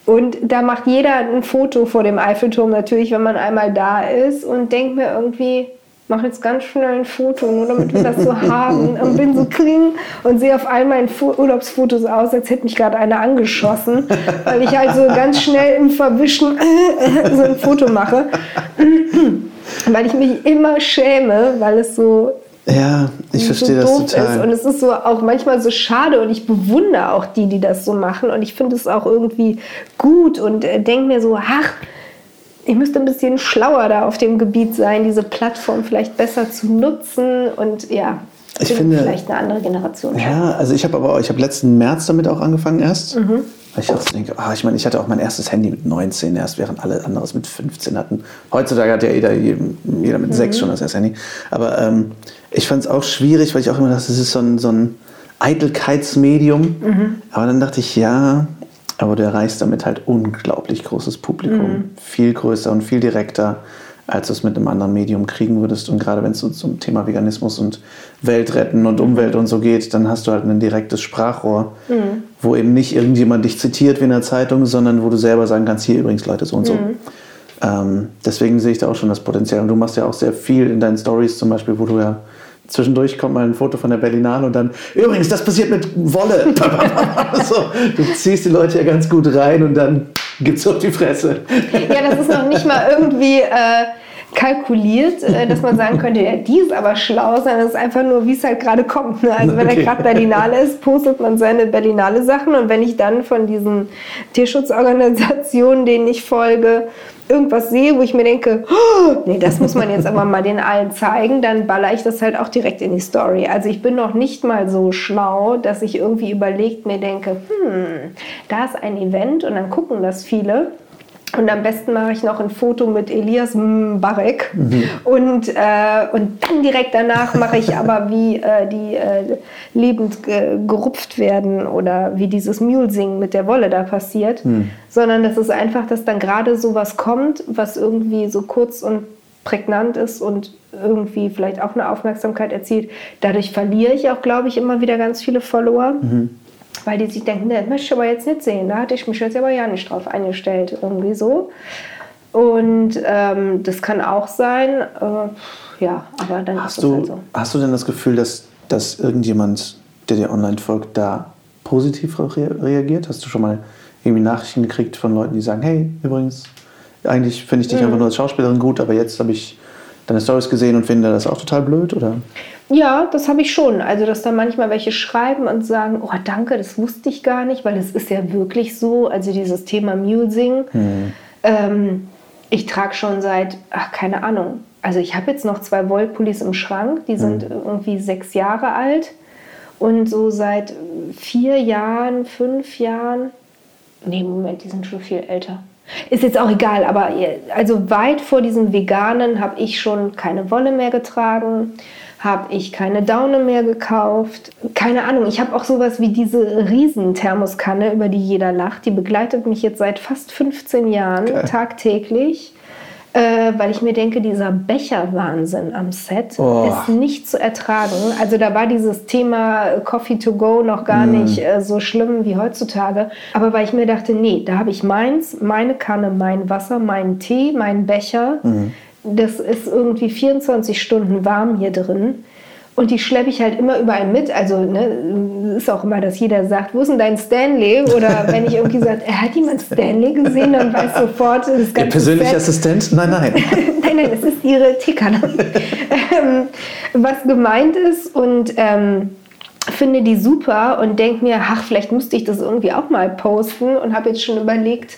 Und da macht jeder ein Foto vor dem Eiffelturm natürlich, wenn man einmal da ist und denkt mir irgendwie, mach jetzt ganz schnell ein Foto, nur damit wir das so <laughs> haben. Und bin so kling und sehe auf all meinen Urlaubsfotos aus, als hätte mich gerade einer angeschossen, weil ich halt so ganz schnell im Verwischen <laughs> so ein Foto mache. <clears throat> weil ich mich immer schäme, weil es so ja, ich verstehe so das total. Ist. Und es ist so auch manchmal so schade und ich bewundere auch die, die das so machen. Und ich finde es auch irgendwie gut und äh, denke mir so, ach, ich müsste ein bisschen schlauer da auf dem Gebiet sein, diese Plattform vielleicht besser zu nutzen und ja. Ich finde vielleicht eine andere Generation. Ja, also ich habe aber ich habe letzten März damit auch angefangen erst. Mhm. Weil ich auch so denke, ah, ich meine, ich hatte auch mein erstes Handy mit 19 erst, während alle anderes mit 15 hatten. Heutzutage hat ja jeder, jeder mit mhm. 6 schon das erste Handy. Aber ähm, ich fand es auch schwierig, weil ich auch immer dachte, das ist so ein, so ein Eitelkeitsmedium. Mhm. Aber dann dachte ich, ja, aber du erreichst damit halt unglaublich großes Publikum. Mhm. Viel größer und viel direkter, als du es mit einem anderen Medium kriegen würdest. Und gerade wenn es zum Thema Veganismus und Weltretten und Umwelt und so geht, dann hast du halt ein direktes Sprachrohr, mhm. wo eben nicht irgendjemand dich zitiert wie in der Zeitung, sondern wo du selber sagen kannst, hier übrigens Leute so und so. Mhm. Ähm, deswegen sehe ich da auch schon das Potenzial. Und du machst ja auch sehr viel in deinen Stories zum Beispiel, wo du ja zwischendurch kommt mal ein Foto von der Berlinale und dann, übrigens, das passiert mit Wolle. <laughs> so, du ziehst die Leute ja ganz gut rein und dann gibt's auf die Fresse. ja, das ist noch nicht mal irgendwie äh, kalkuliert, äh, dass man sagen könnte, ja, die ist aber schlau, sondern es ist einfach nur, wie es halt gerade kommt. Ne? Also wenn okay. er gerade Berlinale ist, postet man seine Berlinale Sachen und wenn ich dann von diesen Tierschutzorganisationen, denen ich folge, irgendwas sehe, wo ich mir denke, oh, nee, das muss man jetzt aber mal den allen zeigen, dann baller ich das halt auch direkt in die Story. Also ich bin noch nicht mal so schlau, dass ich irgendwie überlegt mir denke, hm, da ist ein Event und dann gucken das viele. Und am besten mache ich noch ein Foto mit Elias Mbarek. Mhm. Und, äh, und dann direkt danach mache ich aber, wie äh, die äh, lebend ge gerupft werden oder wie dieses Mulesingen mit der Wolle da passiert. Mhm. Sondern das ist einfach, dass dann gerade so was kommt, was irgendwie so kurz und prägnant ist und irgendwie vielleicht auch eine Aufmerksamkeit erzielt. Dadurch verliere ich auch, glaube ich, immer wieder ganz viele Follower. Mhm weil die sich denken, das möchte ich aber jetzt nicht sehen. Da hatte ich mich jetzt aber ja nicht drauf eingestellt, irgendwie so. Und ähm, das kann auch sein, äh, ja, aber dann hast ist du, halt so. Hast du denn das Gefühl, dass, dass irgendjemand, der dir online folgt, da positiv reagiert? Hast du schon mal irgendwie Nachrichten gekriegt von Leuten, die sagen, hey, übrigens, eigentlich finde ich dich mhm. einfach nur als Schauspielerin gut, aber jetzt habe ich deine Stories gesehen und finde das auch total blöd, oder? Ja, das habe ich schon. Also, dass da manchmal welche schreiben und sagen, oh danke, das wusste ich gar nicht, weil es ist ja wirklich so. Also dieses Thema Musing. Hm. Ähm, ich trage schon seit, ach, keine Ahnung. Also ich habe jetzt noch zwei Wollpullis im Schrank, die sind hm. irgendwie sechs Jahre alt. Und so seit vier Jahren, fünf Jahren, nee, Moment, die sind schon viel älter. Ist jetzt auch egal, aber also weit vor diesem Veganen habe ich schon keine Wolle mehr getragen habe ich keine Daune mehr gekauft. Keine Ahnung, ich habe auch sowas wie diese Riesenthermoskanne, über die jeder lacht. Die begleitet mich jetzt seit fast 15 Jahren Geil. tagtäglich. Äh, weil ich mir denke, dieser Becherwahnsinn am Set oh. ist nicht zu ertragen. Also da war dieses Thema Coffee to go noch gar mm. nicht äh, so schlimm wie heutzutage. Aber weil ich mir dachte, nee, da habe ich meins, meine Kanne, mein Wasser, meinen Tee, meinen Becher. Mm das ist irgendwie 24 Stunden warm hier drin. Und die schleppe ich halt immer überall mit. Also ne, ist auch immer, dass jeder sagt, wo ist denn dein Stanley? Oder wenn ich irgendwie sage, er hat jemand Stanley gesehen, dann weiß sofort das ganze Der persönliche Set. Assistent? Nein, nein. <laughs> nein, nein, das ist ihre Teekanne. <laughs> ähm, was gemeint ist und ähm, finde die super und denke mir, ach, vielleicht müsste ich das irgendwie auch mal posten und habe jetzt schon überlegt,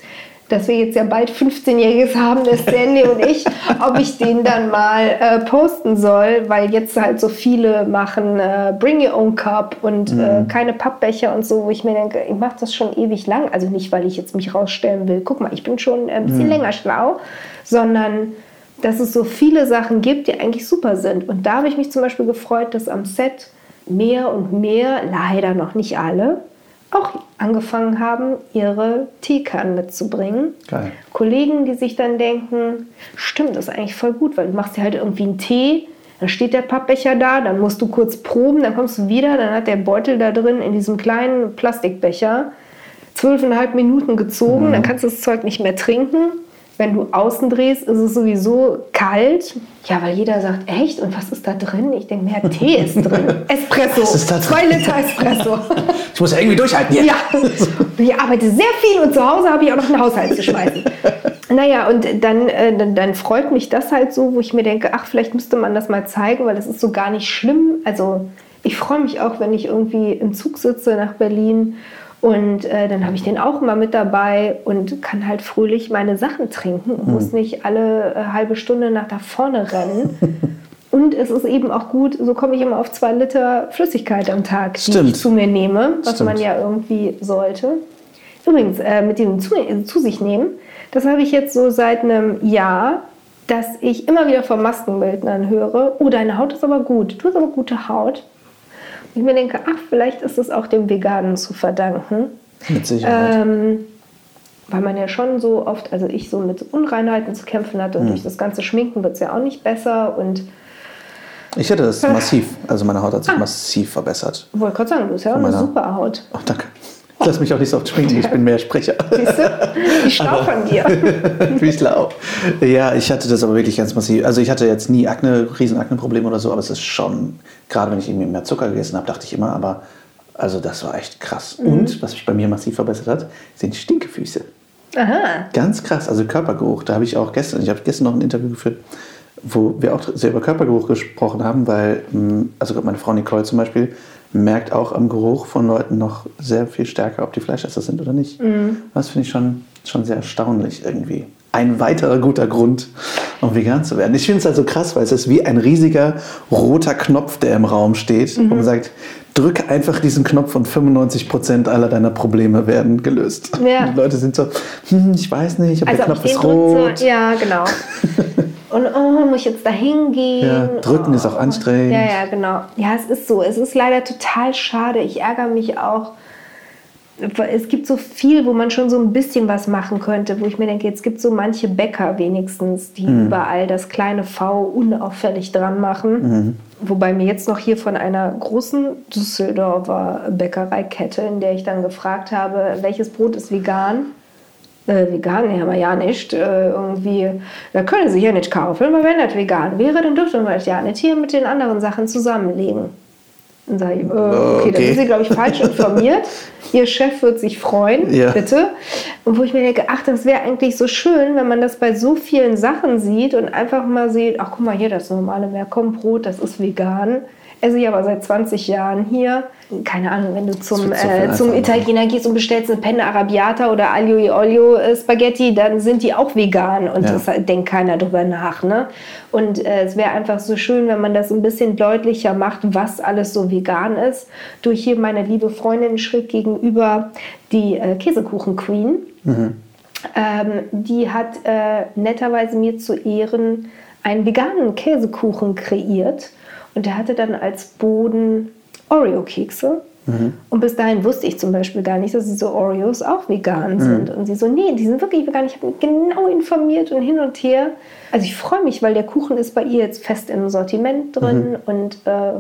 dass wir jetzt ja bald 15-Jähriges haben, der Stanley und ich, ob ich den dann mal äh, posten soll, weil jetzt halt so viele machen äh, Bring Your Own Cup und äh, mhm. äh, keine Pappbecher und so, wo ich mir denke, ich mache das schon ewig lang. Also nicht, weil ich jetzt mich rausstellen will, guck mal, ich bin schon ein bisschen mhm. länger schlau, sondern dass es so viele Sachen gibt, die eigentlich super sind. Und da habe ich mich zum Beispiel gefreut, dass am Set mehr und mehr, leider noch nicht alle, auch angefangen haben, ihre Teekannen mitzubringen. Geil. Kollegen, die sich dann denken, stimmt, das ist eigentlich voll gut, weil du machst dir halt irgendwie einen Tee, dann steht der Pappbecher da, dann musst du kurz proben, dann kommst du wieder, dann hat der Beutel da drin in diesem kleinen Plastikbecher zwölfeinhalb Minuten gezogen, dann kannst du das Zeug nicht mehr trinken. Wenn du außen drehst, ist es sowieso kalt. Ja, weil jeder sagt, echt? Und was ist da drin? Ich denke, mehr Tee ist drin. <laughs> Espresso. Was ist da drin? Zwei Liter Espresso. <laughs> Ich muss ja irgendwie durchhalten hier. Ja, ich arbeite sehr viel und zu Hause habe ich auch noch einen Haushalt zu schmeißen. <laughs> Naja, und dann, äh, dann, dann freut mich das halt so, wo ich mir denke, ach, vielleicht müsste man das mal zeigen, weil das ist so gar nicht schlimm. Also ich freue mich auch, wenn ich irgendwie im Zug sitze nach Berlin und äh, dann habe ich den auch immer mit dabei und kann halt fröhlich meine Sachen trinken und muss nicht alle äh, halbe Stunde nach da vorne rennen. <laughs> Und es ist eben auch gut, so komme ich immer auf zwei Liter Flüssigkeit am Tag, die Stimmt. ich zu mir nehme, was Stimmt. man ja irgendwie sollte. Übrigens, äh, mit dem zu, äh, zu sich nehmen, das habe ich jetzt so seit einem Jahr, dass ich immer wieder von Maskenbildnern höre, oh, deine Haut ist aber gut, du hast aber gute Haut. Ich mir denke, ach, vielleicht ist es auch dem Veganen zu verdanken. Mit Sicherheit. Ähm, weil man ja schon so oft, also ich so mit Unreinheiten zu kämpfen hatte und durch das ganze Schminken wird es ja auch nicht besser. Und Ich hatte das <laughs> massiv. Also meine Haut hat sich massiv verbessert. wollte gerade sagen, du hast ja auch eine super Haut. Ach, danke. Lass mich auch nicht so oft schminken, ich bin mehr Sprecher. Siehst du? <laughs> <laughs> Ich schlau von dir. Wie schlau. Ja, ich hatte das aber wirklich ganz massiv. Also ich hatte jetzt nie Akne, riesen Akne-Probleme oder so, aber es ist schon, gerade wenn ich irgendwie mehr Zucker gegessen habe, dachte ich immer, aber also das war echt krass. Mhm. Und was mich bei mir massiv verbessert hat, sind Stinkefüße. Aha. Ganz krass, also Körpergeruch. Da habe ich auch gestern, ich habe gestern noch ein Interview geführt, wo wir auch sehr über Körpergeruch gesprochen haben, weil, mh, also meine Frau Nicole zum Beispiel, merkt auch am Geruch von Leuten noch sehr viel stärker, ob die Fleischesser sind oder nicht. Das finde ich schon, schon sehr erstaunlich irgendwie. Ein weiterer guter Grund, um vegan zu werden. Ich finde es also krass, weil es ist wie ein riesiger roter Knopf, der im Raum steht, wo man sagt, drücke einfach diesen Knopf und 95% aller deiner Probleme werden gelöst. Ja. Die Leute sind so, hm, ich weiß nicht, ob Also der Knopf ist rot. so, ja, genau. <laughs> Und oh, muss ich jetzt da hingehen? Ja, drücken oh. ist auch anstrengend. Ja, ja, genau. Ja, es ist so. Es ist leider total schade. Ich ärgere mich auch. Es gibt so viel, wo man schon so ein bisschen was machen könnte, wo ich mir denke, jetzt gibt so manche Bäcker wenigstens, die Mhm. überall das kleine V unauffällig dran machen. Mhm. Wobei mir jetzt noch hier von einer großen Düsseldorfer Bäckereikette, in der ich dann gefragt habe, welches Brot ist vegan? Äh, vegan, haben wir ja nicht. Äh, irgendwie, da können Sie ja nicht kaufen, weil wenn das vegan wäre, dann dürften wir das ja nicht hier mit den anderen Sachen zusammenlegen. Dann sage ich, äh, okay, da Okay. sind Sie, glaube ich, falsch <laughs> informiert. Ihr Chef wird sich freuen, Ja. bitte. Und wo ich mir denke, ach, das wäre eigentlich so schön, wenn man das bei so vielen Sachen sieht und einfach mal sieht, ach, guck mal hier, das normale Meerkombrot, das ist vegan. Esse ich aber seit 20 Jahren hier. Keine Ahnung, wenn du zum, so äh, zum. Italiener gehst und bestellst eine Penne Arrabbiata oder Aglio e Olio äh, Spaghetti, dann sind die auch vegan und Ja. das denkt keiner drüber nach. Ne? Und äh, es wäre einfach so schön, wenn man das ein bisschen deutlicher macht, was alles so vegan ist. Durch hier meine liebe Freundin schräg gegenüber die äh, Käsekuchen-Queen. Ähm, die hat äh, netterweise mir zu Ehren einen veganen Käsekuchen kreiert. Und der hatte dann als Boden Oreo-Kekse. Und bis dahin wusste ich zum Beispiel gar nicht, dass diese Oreos auch vegan sind. Und sie so, nee, die sind wirklich vegan. Ich habe mich genau informiert und hin und her. Also ich freue mich, weil der Kuchen ist bei ihr jetzt fest im Sortiment drin und äh,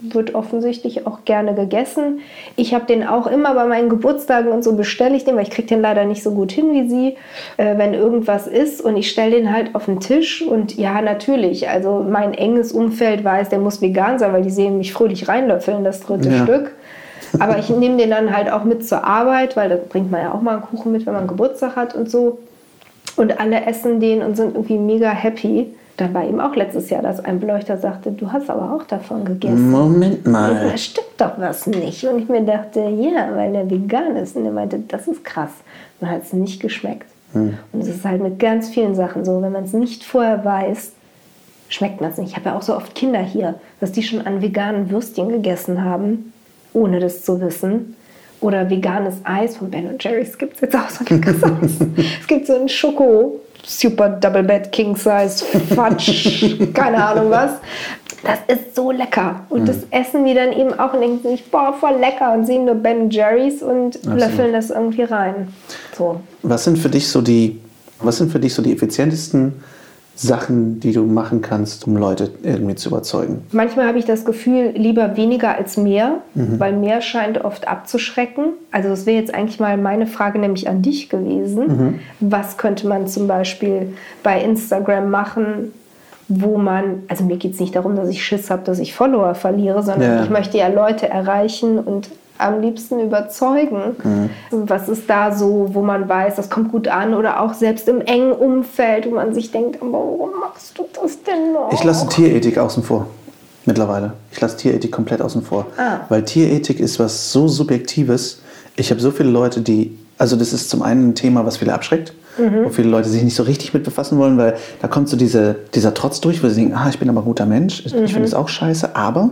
wird offensichtlich auch gerne gegessen. Ich habe den auch immer bei meinen Geburtstagen und so bestelle ich den, weil ich kriege den leider nicht so gut hin wie sie, äh, wenn irgendwas ist und ich stelle den halt auf den Tisch und ja, natürlich, also mein enges Umfeld weiß, der muss vegan sein, weil die sehen mich fröhlich reinlöffeln, das dritte Ja. Stück. Aber ich nehme den dann halt auch mit zur Arbeit, weil da bringt man ja auch mal einen Kuchen mit, wenn man Geburtstag hat und so. Und alle essen den und sind irgendwie mega happy. Da war eben auch letztes Jahr, dass ein Beleuchter sagte, du hast aber auch davon gegessen. Moment mal. Da stimmt doch was nicht. Und ich mir dachte, ja, weil der vegan ist. Und er meinte, das ist krass. Man hat es nicht geschmeckt. Und es ist halt mit ganz vielen Sachen so, wenn man es nicht vorher weiß, schmeckt man es nicht. Ich habe ja auch so oft Kinder hier, dass die schon an veganen Würstchen gegessen haben, ohne das zu wissen. Oder veganes Eis von Ben Jerry's gibt es jetzt auch so Eis. <laughs> Es gibt so ein Schoko, Super Double Bed King Size Fudge, <laughs> keine Ahnung was. Das ist so lecker. Und das essen die dann eben auch und denken sich, boah, voll lecker und sehen nur Ben Jerry's und löffeln das irgendwie rein. So. Was sind für dich so die, was sind für dich so die effizientesten Sachen, die du machen kannst, um Leute irgendwie zu überzeugen? Manchmal habe ich das Gefühl, lieber weniger als mehr, mhm. weil mehr scheint oft abzuschrecken. Also das wäre jetzt eigentlich mal meine Frage nämlich an dich gewesen. Mhm. Was könnte man zum Beispiel bei Instagram machen, wo man, also mir geht es nicht darum, dass ich Schiss habe, dass ich Follower verliere, sondern ja. ich möchte ja Leute erreichen und am liebsten überzeugen? Mhm. Was ist da so, wo man weiß, das kommt gut an oder auch selbst im engen Umfeld, wo man sich denkt, aber warum machst du das denn noch? Ich lasse Tierethik außen vor. Mittlerweile. Ich lasse Tierethik komplett außen vor. Ah. Weil Tierethik ist was so Subjektives. Ich habe so viele Leute, die, also das ist zum einen ein Thema, was viele abschreckt. Mhm. Wo viele Leute sich nicht so richtig mit befassen wollen, weil da kommt so diese, dieser Trotz durch, wo sie denken, ah, ich bin aber ein guter Mensch, ich, mhm. ich finde es auch scheiße, aber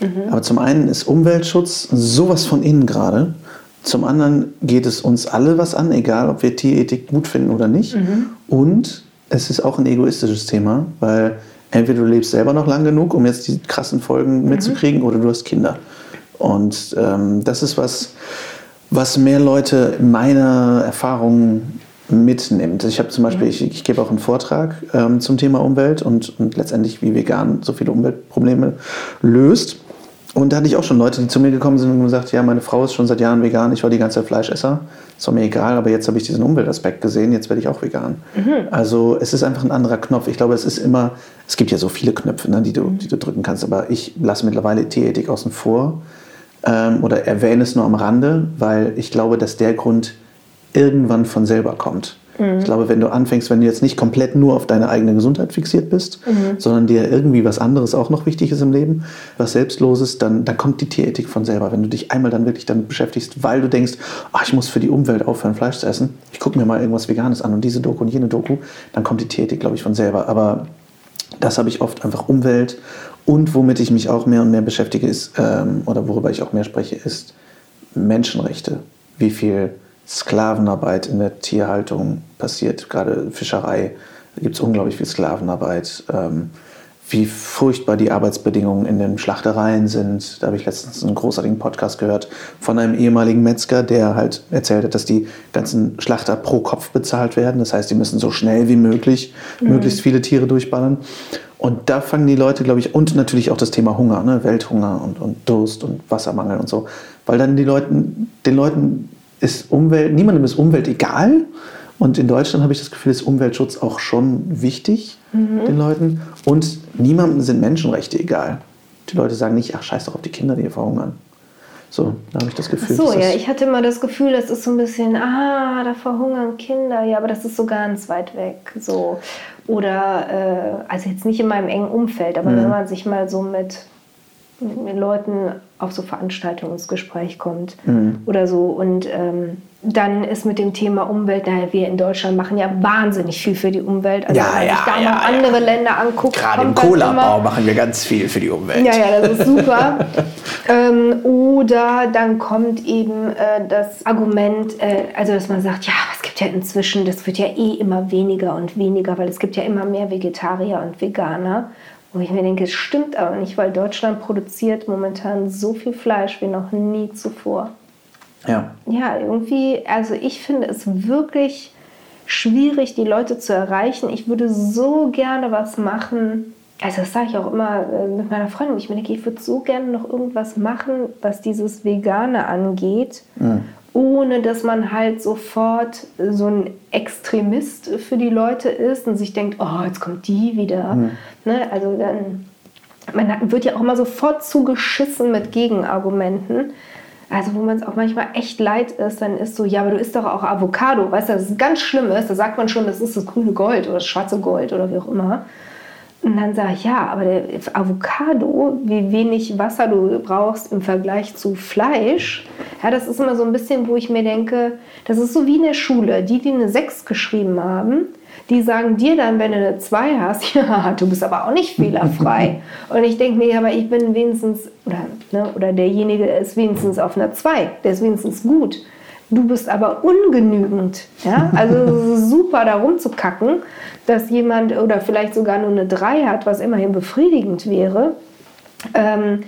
Mhm. Aber zum einen ist Umweltschutz sowas von innen gerade. Zum anderen geht es uns alle was an, egal ob wir Tierethik gut finden oder nicht. Mhm. Und es ist auch ein egoistisches Thema, weil entweder du lebst selber noch lang genug, um jetzt die krassen Folgen mhm. mitzukriegen, oder du hast Kinder. Und ähm, das ist was, was mehr Leute in meiner Erfahrung mitnimmt. Ich habe zum Beispiel, ich, ich, gebe auch einen Vortrag ähm, zum Thema Umwelt und, und letztendlich, wie vegan so viele Umweltprobleme löst. Und da hatte ich auch schon Leute, die zu mir gekommen sind und gesagt, ja, meine Frau ist schon seit Jahren vegan, ich war die ganze Zeit Fleischesser. Das war mir egal, aber jetzt habe ich diesen Umweltaspekt gesehen, jetzt werde ich auch vegan. Mhm. Also es ist einfach ein anderer Knopf. Ich glaube, es ist immer, es gibt ja so viele Knöpfe, ne, die, du, die du drücken kannst, aber ich lasse mittlerweile Tierethik außen vor ähm, oder erwähne es nur am Rande, weil ich glaube, dass der Grund irgendwann von selber kommt. Mhm. Ich glaube, wenn du anfängst, wenn du jetzt nicht komplett nur auf deine eigene Gesundheit fixiert bist, mhm. sondern dir irgendwie was anderes auch noch wichtig ist im Leben, was Selbstloses, dann, dann kommt die Tierethik von selber. Wenn du dich einmal dann wirklich damit beschäftigst, weil du denkst, ach, ich muss für die Umwelt aufhören, Fleisch zu essen, ich gucke mir mal irgendwas Veganes an und diese Doku und jene Doku, dann kommt die Tierethik, glaube ich, von selber. Aber das habe ich oft einfach Umwelt und womit ich mich auch mehr und mehr beschäftige, ist, ähm, oder worüber ich auch mehr spreche, ist Menschenrechte. Wie viel Sklavenarbeit in der Tierhaltung passiert, gerade Fischerei. Da gibt es unglaublich viel Sklavenarbeit. Ähm, wie furchtbar die Arbeitsbedingungen in den Schlachtereien sind. Da habe ich letztens einen großartigen Podcast gehört von einem ehemaligen Metzger, der halt erzählt hat, dass die ganzen Schlachter pro Kopf bezahlt werden. Das heißt, die müssen so schnell wie möglich mhm. möglichst viele Tiere durchballern. Und da fangen die Leute, glaube ich, und natürlich auch das Thema Hunger, ne? Welthunger und, und Durst und Wassermangel und so, weil dann die Leuten, den Leuten ist Umwelt, niemandem ist Umwelt egal. Und in Deutschland habe ich das Gefühl, ist Umweltschutz auch schon wichtig mhm. den Leuten. Und niemandem sind Menschenrechte egal. Die Leute sagen nicht, ach scheiß doch auf die Kinder, die hier verhungern. So, da habe ich das Gefühl. Ach so, ja, ich hatte immer das Gefühl, das ist so ein bisschen, ah, da verhungern Kinder, ja, aber das ist so ganz weit weg. So. Oder, äh, also jetzt nicht in meinem engen Umfeld, aber mhm. wenn man sich mal so mit mit Leuten auf so Veranstaltungen ins Gespräch kommt mhm. oder so. Und ähm, dann ist mit dem Thema Umwelt, naja, wir in Deutschland machen ja wahnsinnig viel für die Umwelt. Also ja, wenn man ja, sich da ja, mal andere Länder anguckt. Gerade im Cola-Bau machen wir ganz viel für die Umwelt. Ja, ja, das ist super. <laughs> ähm, oder dann kommt eben äh, das Argument, äh, also dass man sagt, ja, es gibt ja inzwischen, das wird ja eh immer weniger und weniger, weil es gibt ja immer mehr Vegetarier und Veganer. Wo ich mir denke, es stimmt aber nicht, weil Deutschland produziert momentan so viel Fleisch wie noch nie zuvor. Ja. Ja, irgendwie, also ich finde es wirklich schwierig, die Leute zu erreichen. Ich würde so gerne was machen. Also das sage ich auch immer äh, mit meiner Freundin. Ich meine, ich würde so gerne noch irgendwas machen, was dieses Vegane angeht. Mhm ohne dass man halt sofort so ein Extremist für die Leute ist und sich denkt, oh, jetzt kommt die wieder. Mhm. Ne? Also dann, man wird ja auch immer sofort zugeschissen mit Gegenargumenten. Also wo man es auch manchmal echt leid ist, dann ist so, ja, aber du isst doch auch Avocado, weißt du, das ist ganz Schlimmes, da sagt man schon, das ist das grüne Gold oder das schwarze Gold oder wie auch immer. Und dann sage ich, ja, aber der Avocado, wie wenig Wasser du brauchst im Vergleich zu Fleisch, ja, das ist immer so ein bisschen, wo ich mir denke, das ist so wie in der Schule. Die, die eine 6 geschrieben haben, die sagen dir dann, wenn du eine 2 hast, <laughs> ja, du bist aber auch nicht fehlerfrei. <laughs> Und ich denke mir, ja, aber ich bin wenigstens, oder, ne, oder derjenige ist wenigstens auf einer 2, der ist wenigstens gut. Du bist aber ungenügend. Ja? Also super da rumzukacken, dass jemand oder vielleicht sogar nur eine 3 hat, was immerhin befriedigend wäre. Ähm,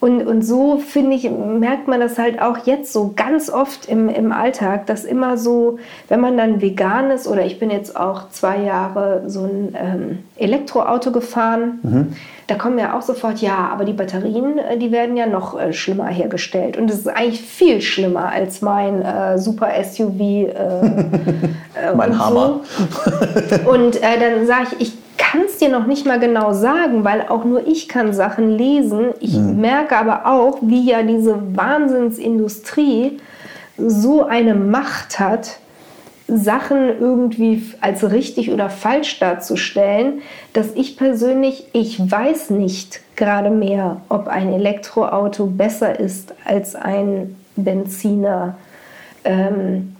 Und, und so, finde ich, merkt man das halt auch jetzt so ganz oft im, im Alltag, dass immer so, wenn man dann vegan ist, oder ich bin jetzt auch zwei Jahre so ein ähm, Elektroauto gefahren, mhm. Da kommen ja auch sofort, ja, aber die Batterien, äh, die werden ja noch äh, schlimmer hergestellt. Und es ist eigentlich viel schlimmer als mein äh, super SUV. Äh, <laughs> äh, mein Hammer. So. <laughs> und äh, dann sage ich, ich kann es dir noch nicht mal genau sagen, weil auch nur ich kann Sachen lesen. Ich mhm. merke aber auch, wie ja diese Wahnsinnsindustrie so eine Macht hat, Sachen irgendwie als richtig oder falsch darzustellen, dass ich persönlich, ich weiß nicht gerade mehr, ob ein Elektroauto besser ist als ein Benziner. Ähm,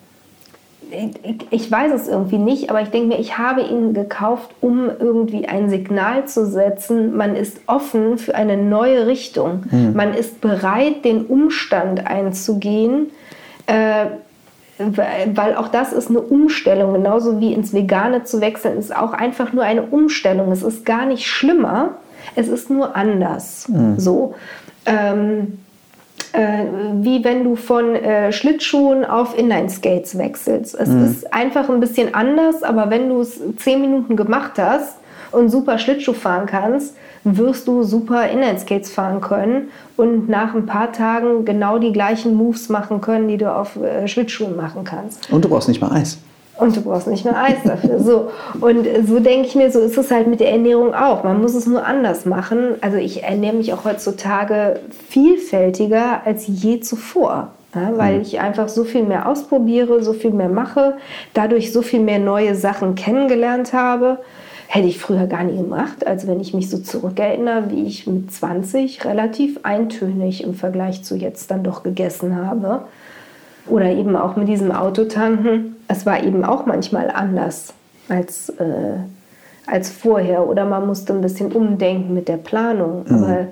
ich weiß es irgendwie nicht, aber ich denke mir, ich habe ihn gekauft, um irgendwie ein Signal zu setzen. Man ist offen für eine neue Richtung. Mhm. Man ist bereit, den Umstand einzugehen, äh, weil auch das ist eine Umstellung. Genauso wie ins Vegane zu wechseln, ist auch einfach nur eine Umstellung. Es ist gar nicht schlimmer, es ist nur anders. Mhm. So. Ähm, äh, wie wenn du von äh, Schlittschuhen auf Inline-Skates wechselst. Es mhm. ist einfach ein bisschen anders, aber wenn du es zehn Minuten gemacht hast und super Schlittschuh fahren kannst, wirst du super Inline-Skates fahren können und nach ein paar Tagen genau die gleichen Moves machen können, die du auf äh, Schlittschuhen machen kannst. Und du brauchst nicht mal Eis. Und du brauchst nicht nur Eis dafür. So. Und so denke ich mir, so ist es halt mit der Ernährung auch. Man muss es nur anders machen. Also ich ernähre mich auch heutzutage vielfältiger als je zuvor. Ja, weil mhm. ich einfach so viel mehr ausprobiere, so viel mehr mache, dadurch so viel mehr neue Sachen kennengelernt habe. Hätte ich früher gar nie gemacht. Also wenn ich mich so zurückerinnere, wie ich mit 20 relativ eintönig im Vergleich zu jetzt dann doch gegessen habe. Oder eben auch mit diesem Autotanken. Es war eben auch manchmal anders als, äh, als vorher. Oder man musste ein bisschen umdenken mit der Planung. Mhm. Aber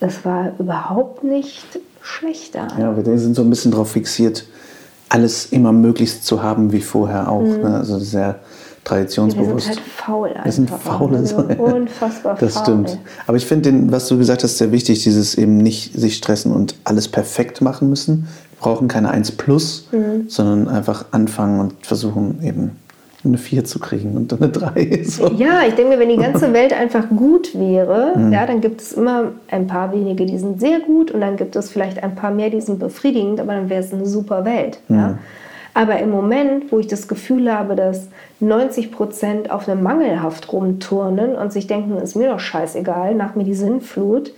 es war überhaupt nicht schlechter. Ja, wir sind so ein bisschen darauf fixiert, alles immer möglichst zu haben wie vorher auch. Mhm. Ne? Also sehr traditionsbewusst. Wir sind halt faul einfach. Wir sind faul. Also <laughs> unfassbar das faul. Das stimmt. Aber ich finde, was du gesagt hast, sehr wichtig, dieses eben nicht sich stressen und alles perfekt machen müssen, brauchen keine 1 plus, mhm. sondern einfach anfangen und versuchen eben eine 4 zu kriegen und eine 3. <laughs> So. Ja, ich denke mir, wenn die ganze <laughs> Welt einfach gut wäre, mhm. ja, dann gibt es immer ein paar wenige, die sind sehr gut und dann gibt es vielleicht ein paar mehr, die sind befriedigend, aber dann wäre es eine super Welt. Mhm. Ja. Aber im Moment, wo ich das Gefühl habe, dass 90 Prozent auf einem Mangelhaft rumturnen und sich denken, ist mir doch scheißegal, nach mir die Sinnflut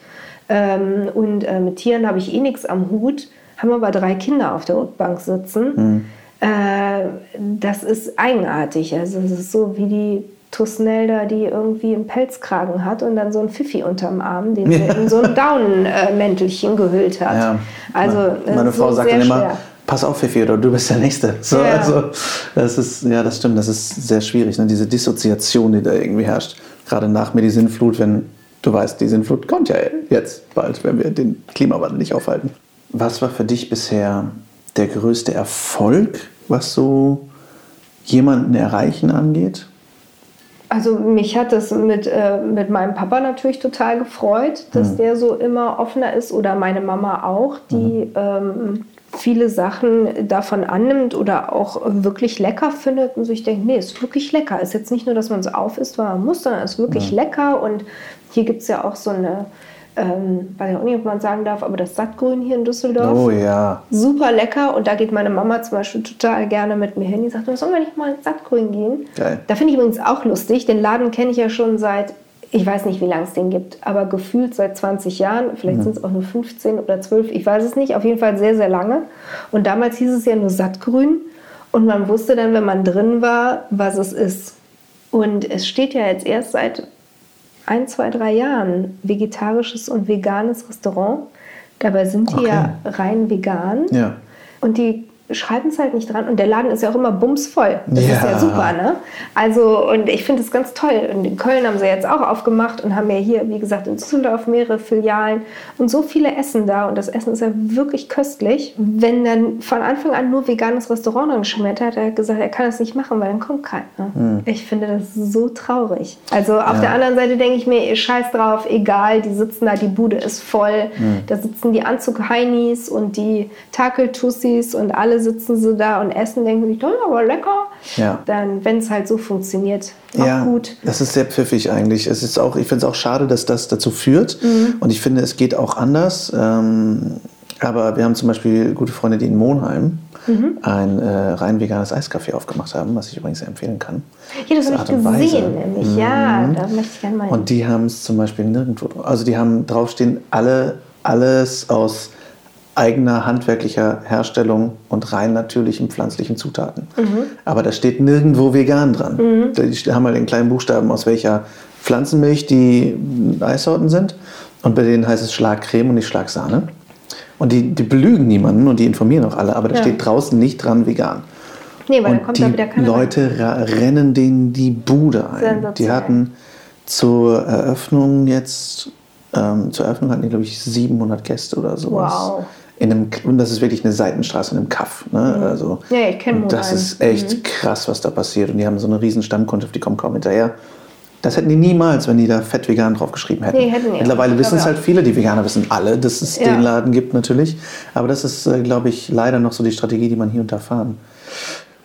ähm, und äh, mit Tieren habe ich eh nichts am Hut, haben aber drei Kinder auf der Rückbank sitzen. Mhm. Äh, das ist eigenartig. Also es ist so wie die Tusnelda, die irgendwie einen Pelzkragen hat und dann so ein Pfiffi unterm Arm, den sie <laughs> in so ein Daunenmäntelchen gehüllt hat. Ja. Also, Meine Frau sagt dann immer, pass auf, Pfiffi, oder du bist der Nächste. So, ja. Also, das ist, ja, das stimmt, das ist sehr schwierig, ne? diese Dissoziation, die da irgendwie herrscht. Gerade nach mir die Sinnflut, wenn du weißt, die Sinnflut kommt ja jetzt bald, wenn wir den Klimawandel nicht aufhalten. Was war für dich bisher der größte Erfolg, was so jemanden erreichen angeht? Also mich hat es mit, äh, mit meinem Papa natürlich total gefreut, dass mhm. der so immer offener ist oder meine Mama auch, die mhm. ähm, viele Sachen davon annimmt oder auch wirklich lecker findet und sich denkt, nee, ist wirklich lecker. Ist jetzt nicht nur, dass man es auf isst, weil man muss, sondern ist wirklich mhm. lecker und hier gibt es ja auch so eine ähm, weiß ich auch nicht, ob man sagen darf, aber das Sattgrün hier in Düsseldorf. Oh ja. Super lecker und da geht meine Mama zum Beispiel total gerne mit mir hin. Die sagt, sollen wir nicht mal ins Sattgrün gehen? Geil. Da finde ich übrigens auch lustig. Den Laden kenne ich ja schon seit, ich weiß nicht, wie lange es den gibt, aber gefühlt seit 20 Jahren. Vielleicht mhm. sind es auch nur 15 oder 12, ich weiß es nicht. Auf jeden Fall sehr, sehr lange. Und damals hieß es ja nur Sattgrün und man wusste dann, wenn man drin war, was es ist. Und es steht ja jetzt erst seit ein, zwei, drei Jahren vegetarisches und veganes Restaurant. Dabei sind die okay. ja rein vegan. Ja. Und die schreiben es halt nicht dran. Und der Laden ist ja auch immer bumsvoll. Das Ja. ist ja super, ne? Also, und ich finde es ganz toll. Und in Köln haben sie jetzt auch aufgemacht und haben ja hier, wie gesagt, in Düsseldorf mehrere Filialen und so viele Essen da. Und das Essen ist ja wirklich köstlich. Wenn dann von Anfang an nur veganes Restaurant angeschmiert hat, hat er gesagt, er kann das nicht machen, weil dann kommt keiner. Ich finde das so traurig. Also auf der anderen Seite denke ich mir, scheiß drauf, egal, die sitzen da, die Bude ist voll. Da sitzen die Anzug-Heinis und die Takeltussis und alle sitzen so da und essen, denken sich, das ist aber lecker. Ja. Dann, wenn es halt so funktioniert, auch ja, gut. das ist sehr pfiffig eigentlich. Es ist auch, ich finde es auch schade, dass das dazu führt. Mhm. Und ich finde, es geht auch anders. Ähm, aber wir haben zum Beispiel gute Freunde, die in Monheim Mhm. ein äh, rein veganes Eiscafé aufgemacht haben, was ich übrigens sehr empfehlen kann. Ja, das Auf habe ich gesehen, nämlich. Ja, da möchte ich gerne mal. Und die haben es zum Beispiel nirgendwo. Also die haben draufstehen, alle, alles aus eigener handwerklicher Herstellung und rein natürlichen pflanzlichen Zutaten. Aber da steht nirgendwo vegan dran. Die haben halt in kleinen Buchstaben, aus welcher Pflanzenmilch die Eissorten sind. Und bei denen heißt es Schlagcreme und nicht Schlagsahne. Und die, die belügen niemanden und die informieren auch alle, aber da Ja. steht draußen nicht dran vegan. nee, weil Und kommt die da wieder keiner. Leute rennen denen die Bude ein. Die hatten zur Eröffnung jetzt, ähm, zur Eröffnung hatten die, glaube ich, 700 Gäste oder sowas. Wow. In einem, und das ist wirklich eine Seitenstraße in einem Kaff. Ne? Also, Mhm. Ja, ich kenn und Das ist echt krass, was da passiert. Und die haben so eine riesen Stammkundschaft, die kommen kaum hinterher. Das hätten die niemals, wenn die da fett vegan drauf geschrieben hätten. Nee, hätten. Mittlerweile wissen es halt viele, die Veganer wissen alle, dass es Ja. den Laden gibt natürlich. Aber das ist, äh, glaube ich, leider noch so die Strategie, die man hier und da fahren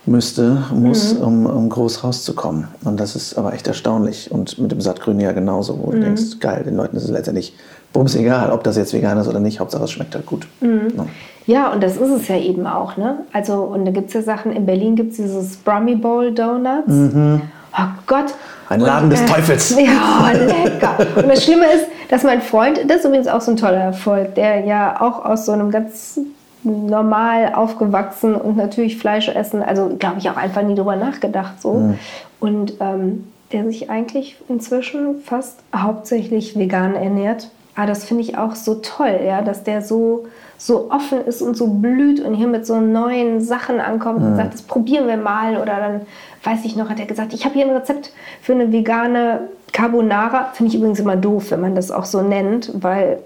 müsste, muss, Mhm. um, um groß rauszukommen. Und das ist aber echt erstaunlich. Und mit dem Sattgrün ja genauso, wo Mhm. du denkst, geil, den Leuten ist es letztendlich bums egal, ob das jetzt vegan ist oder nicht, Hauptsache es schmeckt halt gut. Mhm. Ja. Ja, und das ist es ja eben auch, ne? Also, und da gibt es ja Sachen, in Berlin gibt es dieses Brummy Bowl Donuts. Oh Gott. Mhm. Ein Laden des Teufels. <laughs> Ja, lecker. Und das Schlimme ist, dass mein Freund, das ist übrigens auch so ein toller Erfolg, der ja auch aus so einem ganz normal aufgewachsen und natürlich Fleisch essen, also glaube ich auch einfach nie drüber nachgedacht so. Mhm. Und ähm, der sich eigentlich inzwischen fast hauptsächlich vegan ernährt. Aber das finde ich auch so toll, ja, dass der so, so offen ist und so blüht und hier mit so neuen Sachen ankommt und sagt, das probieren wir mal. Oder dann, weiß ich noch, hat er gesagt, ich habe hier ein Rezept für eine vegane Carbonara. Finde ich übrigens immer doof, wenn man das auch so nennt, weil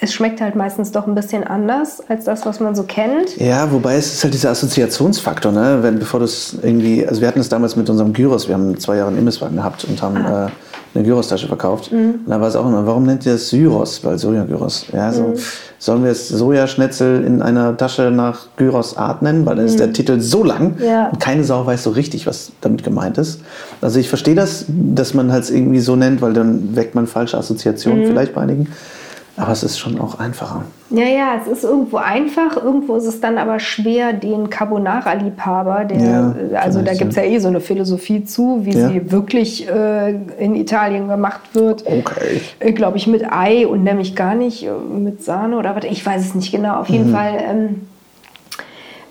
es schmeckt halt meistens doch ein bisschen anders als das, was man so kennt. Ja, wobei es ist halt dieser Assoziationsfaktor, ne? Wenn, bevor du es irgendwie, also wir hatten es damals mit unserem Gyros, wir haben zwei Jahre einen Imbisswagen gehabt und haben Ah. äh, eine Gyros-Tasche verkauft. Mhm. Und da war es auch immer, warum nennt ihr das Syros? Weil Soja-Gyros. Ja, so, Mhm. sollen wir es Sojaschnetzel in einer Tasche nach Gyros-Art nennen? Weil dann ist der Titel so lang Mhm. Ja. und keine Sau weiß so richtig, was damit gemeint ist. Also ich verstehe das, dass man halt irgendwie so nennt, weil dann weckt man falsche Assoziationen Mhm. vielleicht bei einigen. Aber es ist schon auch einfacher. Ja, ja, es ist irgendwo einfach, irgendwo ist es dann aber schwer, den Carbonara-Liebhaber, der, Ja, äh, also da gibt es ja eh so eine Philosophie zu, wie Ja. sie wirklich äh, in Italien gemacht wird. Okay. Glaube ich, mit Ei und nämlich gar nicht äh, mit Sahne oder was, ich weiß es nicht genau. Auf Mhm. jeden Fall. Ähm,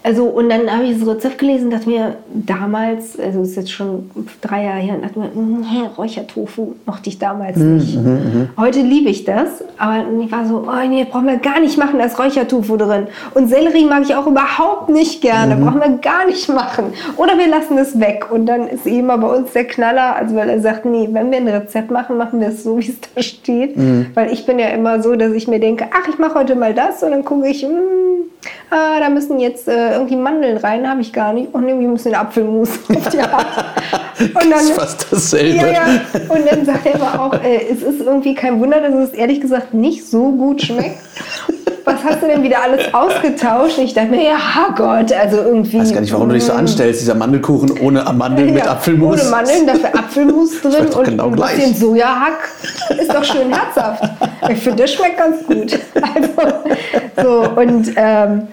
also, und dann habe ich das Rezept gelesen, dachte mir damals, also ist jetzt schon drei Jahre her, dachte mir, "Mm, hä, Räuchertofu mochte ich damals Mhm, nicht. Heute liebe ich das, aber ich war so, oh nee, brauchen wir gar nicht machen, da ist Räuchertofu drin. Und Sellerie mag ich auch überhaupt nicht gerne, brauchen wir gar nicht machen. Oder wir lassen es weg. Und dann ist eben bei uns der Knaller, also weil er sagt, nee, wenn wir ein Rezept machen, machen wir es so, <laughs> wie es da steht. Weil ich bin ja immer so, dass ich mir denke, ach, ich mache heute mal das und dann gucke ich, hm, ah, da müssen jetzt äh, irgendwie Mandeln rein, habe ich gar nicht. Und irgendwie müssen wir Apfelmus <laughs> auf die Art. Und dann, Das ist fast dasselbe. ja, ja. Und dann sagt er aber auch, äh, es ist irgendwie kein Wunder, dass es ehrlich gesagt nicht so gut schmeckt. Was hast du denn wieder alles ausgetauscht? Und ich dachte mir, ja Gott, also irgendwie. Ich weiß gar nicht, warum du dich so anstellst. Dieser Mandelkuchen ohne Mandeln mit Ja, Apfelmus. Ohne Mandeln, dafür Apfelmus drin und genau ein gleich. bisschen Sojahack. Ist doch schön herzhaft. Ich finde, das schmeckt ganz gut. Also, so, und ähm,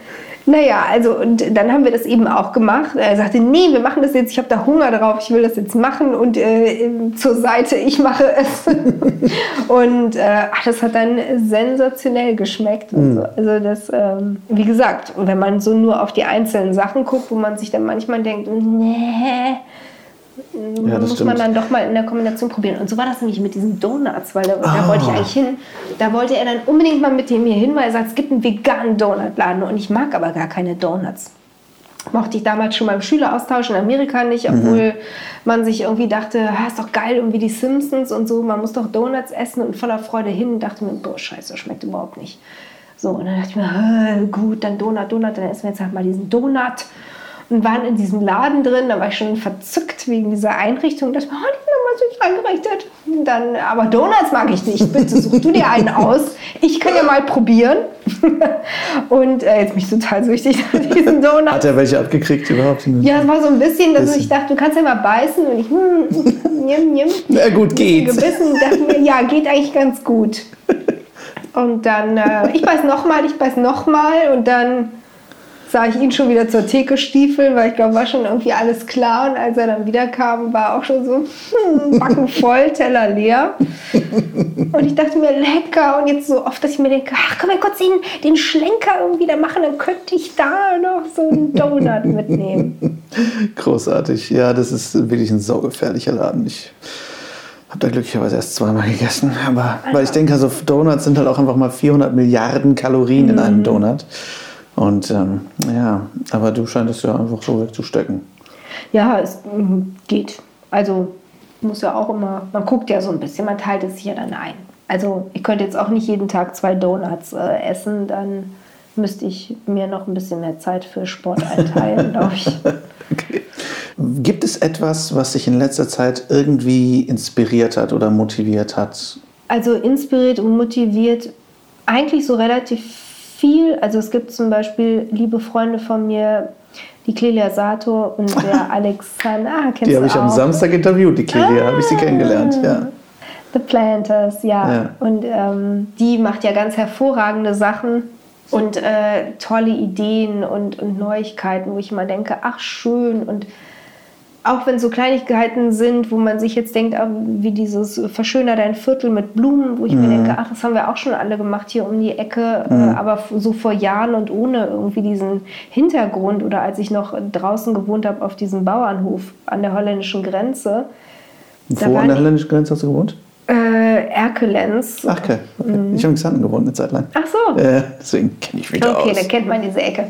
naja, also und dann haben wir das eben auch gemacht. Er sagte, nee, wir machen das jetzt, ich habe da Hunger drauf, ich will das jetzt machen und äh, zur Seite, ich mache es. <laughs> und äh, ach, das hat dann sensationell geschmeckt. Und so. Also das, ähm, wie gesagt, wenn man so nur auf die einzelnen Sachen guckt, wo man sich dann manchmal denkt, nee, Ja, das muss man stimmt. dann doch mal in der Kombination probieren. Und so war das nämlich mit diesen Donuts, weil da, da Ah. wollte ich eigentlich hin. Da wollte er dann unbedingt mal mit dem hier hin, weil er sagt, es gibt einen veganen Donutladen und ich mag aber gar keine Donuts. mochte ich damals schon beim Schüleraustausch in Amerika nicht, obwohl mhm. man sich irgendwie dachte, ah, ist doch geil, irgendwie die Simpsons und so, man muss doch Donuts essen und voller Freude hin und dachte mir, boah, scheiße, schmeckt überhaupt nicht. So, und dann dachte ich mir, gut, dann Donut, Donut, dann essen wir jetzt halt mal diesen Donut und waren in diesem Laden drin. Da war ich schon verzückt wegen dieser Einrichtung. Das war, oh, die haben mal süß eingerichtet. Dann, aber Donuts mag ich nicht. Bitte such du dir einen aus. Ich kann ja mal probieren. <laughs> und äh, jetzt bin ich total süchtig nach diesen Donuts. Hat er welche abgekriegt überhaupt? Ja, es war so ein bisschen, dass ich dachte, du kannst ja mal beißen. Und ich, hm, nimm, nimm. Na gut, geht. Gebissen dachte mir, ja, geht eigentlich ganz gut. <laughs> Und dann, äh, ich beiß nochmal, ich beiß nochmal und dann sah ich ihn schon wieder zur Theke stiefeln, weil ich glaube, war schon irgendwie alles klar. Und als er dann wiederkam, war auch schon so hm, Backen voll, Teller leer. Und ich dachte mir, lecker. Und jetzt so oft, dass ich mir denke, ach, können wir kurz den, den Schlenker irgendwie da machen, dann könnte ich da noch so einen Donut mitnehmen. Großartig. Ja, das ist wirklich ein saugefährlicher Laden. Ich habe da glücklicherweise erst zweimal gegessen. Aber weil ich denke, also Donuts sind halt auch einfach mal 400 Milliarden Kalorien in einem mhm. Donut. Und ähm, ja, aber du scheinst ja einfach so wegzustecken. Ja, es mm, geht. Also muss ja auch immer, man guckt ja so ein bisschen, man teilt es sich ja dann ein. Also ich könnte jetzt auch nicht jeden Tag zwei Donuts äh, essen, dann müsste ich mir noch ein bisschen mehr Zeit für Sport einteilen, glaube ich. <laughs> Okay. Gibt es etwas, was dich in letzter Zeit irgendwie inspiriert hat oder motiviert hat? Also inspiriert und motiviert eigentlich so relativ viel. Also es gibt zum Beispiel liebe Freunde von mir, die Clelia Sator und der <laughs> Alexander. Ah, die habe ich am Samstag interviewt, die Clelia, ah, habe ich sie kennengelernt. Ja. The Planters, ja. ja. Und ähm, die macht ja ganz hervorragende Sachen und äh, tolle Ideen und, und Neuigkeiten, wo ich immer denke, ach schön und auch wenn so Kleinigkeiten sind, wo man sich jetzt denkt, ah, wie dieses verschöner dein Viertel mit Blumen, wo ich mhm. mir denke, ach, das haben wir auch schon alle gemacht hier um die Ecke, äh, mhm. aber so vor Jahren und ohne irgendwie diesen Hintergrund oder als ich noch draußen gewohnt habe auf diesem Bauernhof an der holländischen Grenze. Wo an der holländischen Grenze hast du gewohnt? Äh, Erkelenz. Ach, okay. okay. Mhm. Ich habe in Xanten gewohnt eine Zeit lang. Ach so. Äh, deswegen kenne ich wieder okay, aus. Okay, dann kennt man diese Ecke.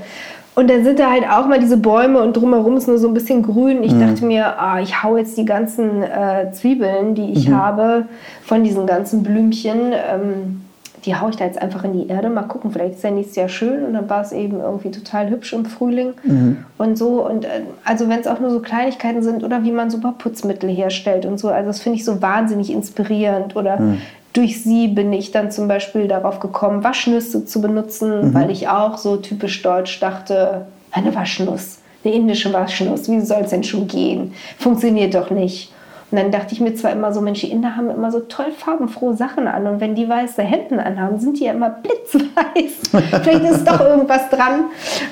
Und dann sind da halt auch mal diese Bäume und drumherum ist nur so ein bisschen grün. Ich mhm. dachte mir, ah, ich hau jetzt die ganzen äh, Zwiebeln, die ich mhm. habe, von diesen ganzen Blümchen, ähm, die haue ich da jetzt einfach in die Erde. Mal gucken, vielleicht ist ja nächstes Jahr schön. Und dann war es eben irgendwie total hübsch im Frühling mhm. und so. Und äh, also wenn es auch nur so Kleinigkeiten sind oder wie man super Putzmittel herstellt und so. Also das finde ich so wahnsinnig inspirierend. Oder mhm durch sie bin ich dann zum Beispiel darauf gekommen, Waschnüsse zu benutzen, mhm. weil ich auch so typisch deutsch dachte, eine Waschnuss, eine indische Waschnuss, wie soll es denn schon gehen? Funktioniert doch nicht. Und dann dachte ich mir zwar immer so, Mensch, die Inder haben immer so toll farbenfrohe Sachen an und wenn die weiße Hemden anhaben, sind die ja immer blitzweiß. <laughs> Vielleicht ist doch irgendwas dran.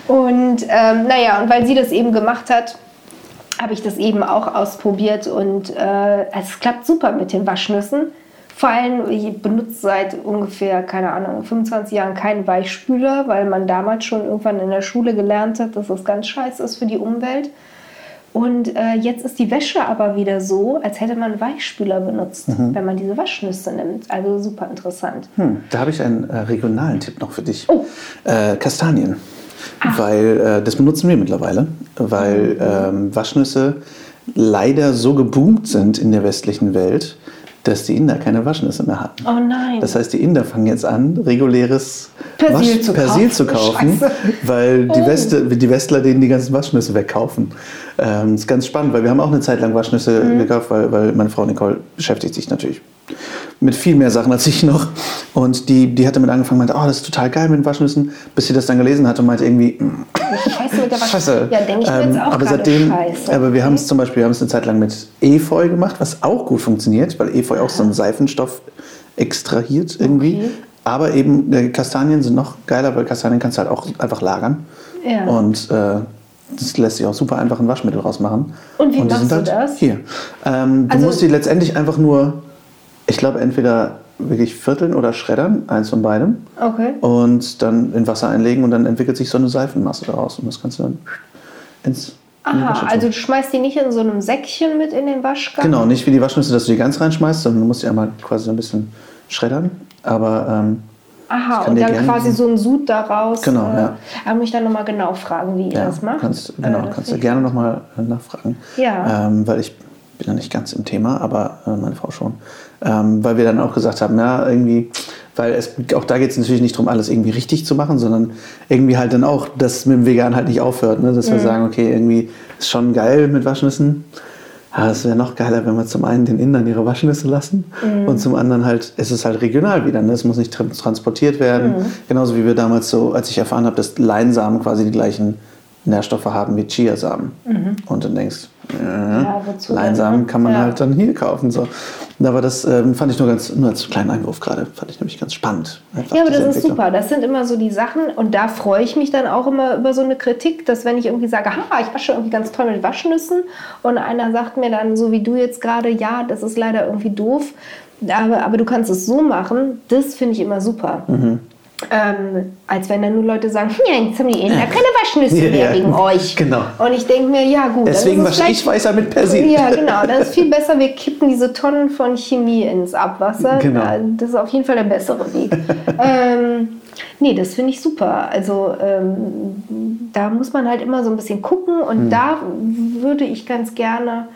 Und ähm, naja, und weil sie das eben gemacht hat, habe ich das eben auch ausprobiert und äh, es klappt super mit den Waschnüssen. Vor allem, ich benutze seit ungefähr, keine Ahnung, 25 Jahren keinen Weichspüler, weil man damals schon irgendwann in der Schule gelernt hat, dass das ganz scheiße ist für die Umwelt. Und äh, jetzt ist die Wäsche aber wieder so, als hätte man Weichspüler benutzt, mhm. wenn man diese Waschnüsse nimmt. Also super interessant. Hm, da habe ich einen äh, regionalen Tipp noch für dich. Oh. Äh, Kastanien. Ach. Weil äh, das benutzen wir mittlerweile, weil ähm, Waschnüsse leider so geboomt sind in der westlichen Welt, dass die Inder keine Waschnüsse mehr hatten. Oh nein. Das heißt, die Inder fangen jetzt an, reguläres Persil, Wasch zu, Persil kaufen. zu kaufen, weil die, oh. Weste, die Westler denen die ganzen Waschnüsse wegkaufen. Ähm, das ist ganz spannend, weil wir haben auch eine Zeit lang Waschnüsse mhm. gekauft, weil, weil meine Frau Nicole beschäftigt sich natürlich mit viel mehr Sachen als ich noch. Und die, die hat damit angefangen, meinte, oh, das ist total geil mit den Waschnüssen, bis sie das dann gelesen hat und meinte irgendwie, Scheiße mit der Scheiße. Ja, denke ich mir jetzt ähm, auch aber seitdem, Scheiße. Aber wir haben es zum Beispiel, wir haben es eine Zeit lang mit Efeu gemacht, was auch gut funktioniert, weil Efeu auch so einen Seifenstoff extrahiert irgendwie. Okay. Aber eben äh, Kastanien sind noch geiler, weil Kastanien kannst du halt auch einfach lagern. Ja. Und äh, das lässt sich auch super einfach ein Waschmittel rausmachen. Und wie und machst halt du das? Hier. Ähm, du also, musst die letztendlich einfach nur ich glaube, entweder wirklich vierteln oder schreddern, eins von beidem. Okay. Und dann in Wasser einlegen und dann entwickelt sich so eine Seifenmasse daraus. Und das kannst du dann ins. Aha, also du schmeißt die nicht in so einem Säckchen mit in den Waschgang? Genau, nicht wie die Waschnüsse, dass du die ganz reinschmeißt, sondern du musst die einmal quasi so ein bisschen schreddern. Aber ähm, Aha, und dann quasi so ein Sud daraus. Genau, äh, ja. Aber mich dann nochmal genau fragen, wie ihr ja, das macht. Kannst, genau, äh, kannst du gerne nochmal äh, nachfragen. Ja. Ähm, weil ich bin ja nicht ganz im Thema, aber äh, meine Frau schon. Ähm, weil wir dann auch gesagt haben, ja, irgendwie, weil es, auch da geht es natürlich nicht darum, alles irgendwie richtig zu machen, sondern irgendwie halt dann auch, dass mit dem Vegan halt nicht aufhört. Ne? Dass mhm. wir sagen, okay, irgendwie ist schon geil mit Waschnüssen. Ja, es wäre noch geiler, wenn wir zum einen den Indern ihre Waschnüsse lassen mhm. und zum anderen halt, es ist halt regional wieder. Ne? Es muss nicht transportiert werden. Mhm. Genauso wie wir damals so, als ich erfahren habe, dass Leinsamen quasi die gleichen Nährstoffe haben wie Chiasamen. Mhm. Und dann denkst, äh, ja, Leinsamen kann man ja. halt dann hier kaufen. So. Aber das ähm, fand ich nur ganz, nur als kleinen Einwurf gerade, fand ich nämlich ganz spannend. Ja, aber das ist super. Das sind immer so die Sachen und da freue ich mich dann auch immer über so eine Kritik, dass wenn ich irgendwie sage, ha, ich wasche irgendwie ganz toll mit Waschnüssen und einer sagt mir dann, so wie du jetzt gerade, ja, das ist leider irgendwie doof, aber, aber du kannst es so machen, das finde ich immer super. Mhm. Ähm, als wenn dann nur Leute sagen, ja, jetzt haben die Inder keine Waschnüsse ja, mehr wegen euch. Genau. Und ich denke mir, ja gut. Deswegen wasche ich weißer mit Persil. Ja, <laughs> genau. Das ist viel besser, wir kippen diese Tonnen von Chemie ins Abwasser. Genau. Das ist auf jeden Fall der bessere Weg. <laughs> ähm, nee, das finde ich super. Also ähm, da muss man halt immer so ein bisschen gucken und hm. da würde ich ganz gerne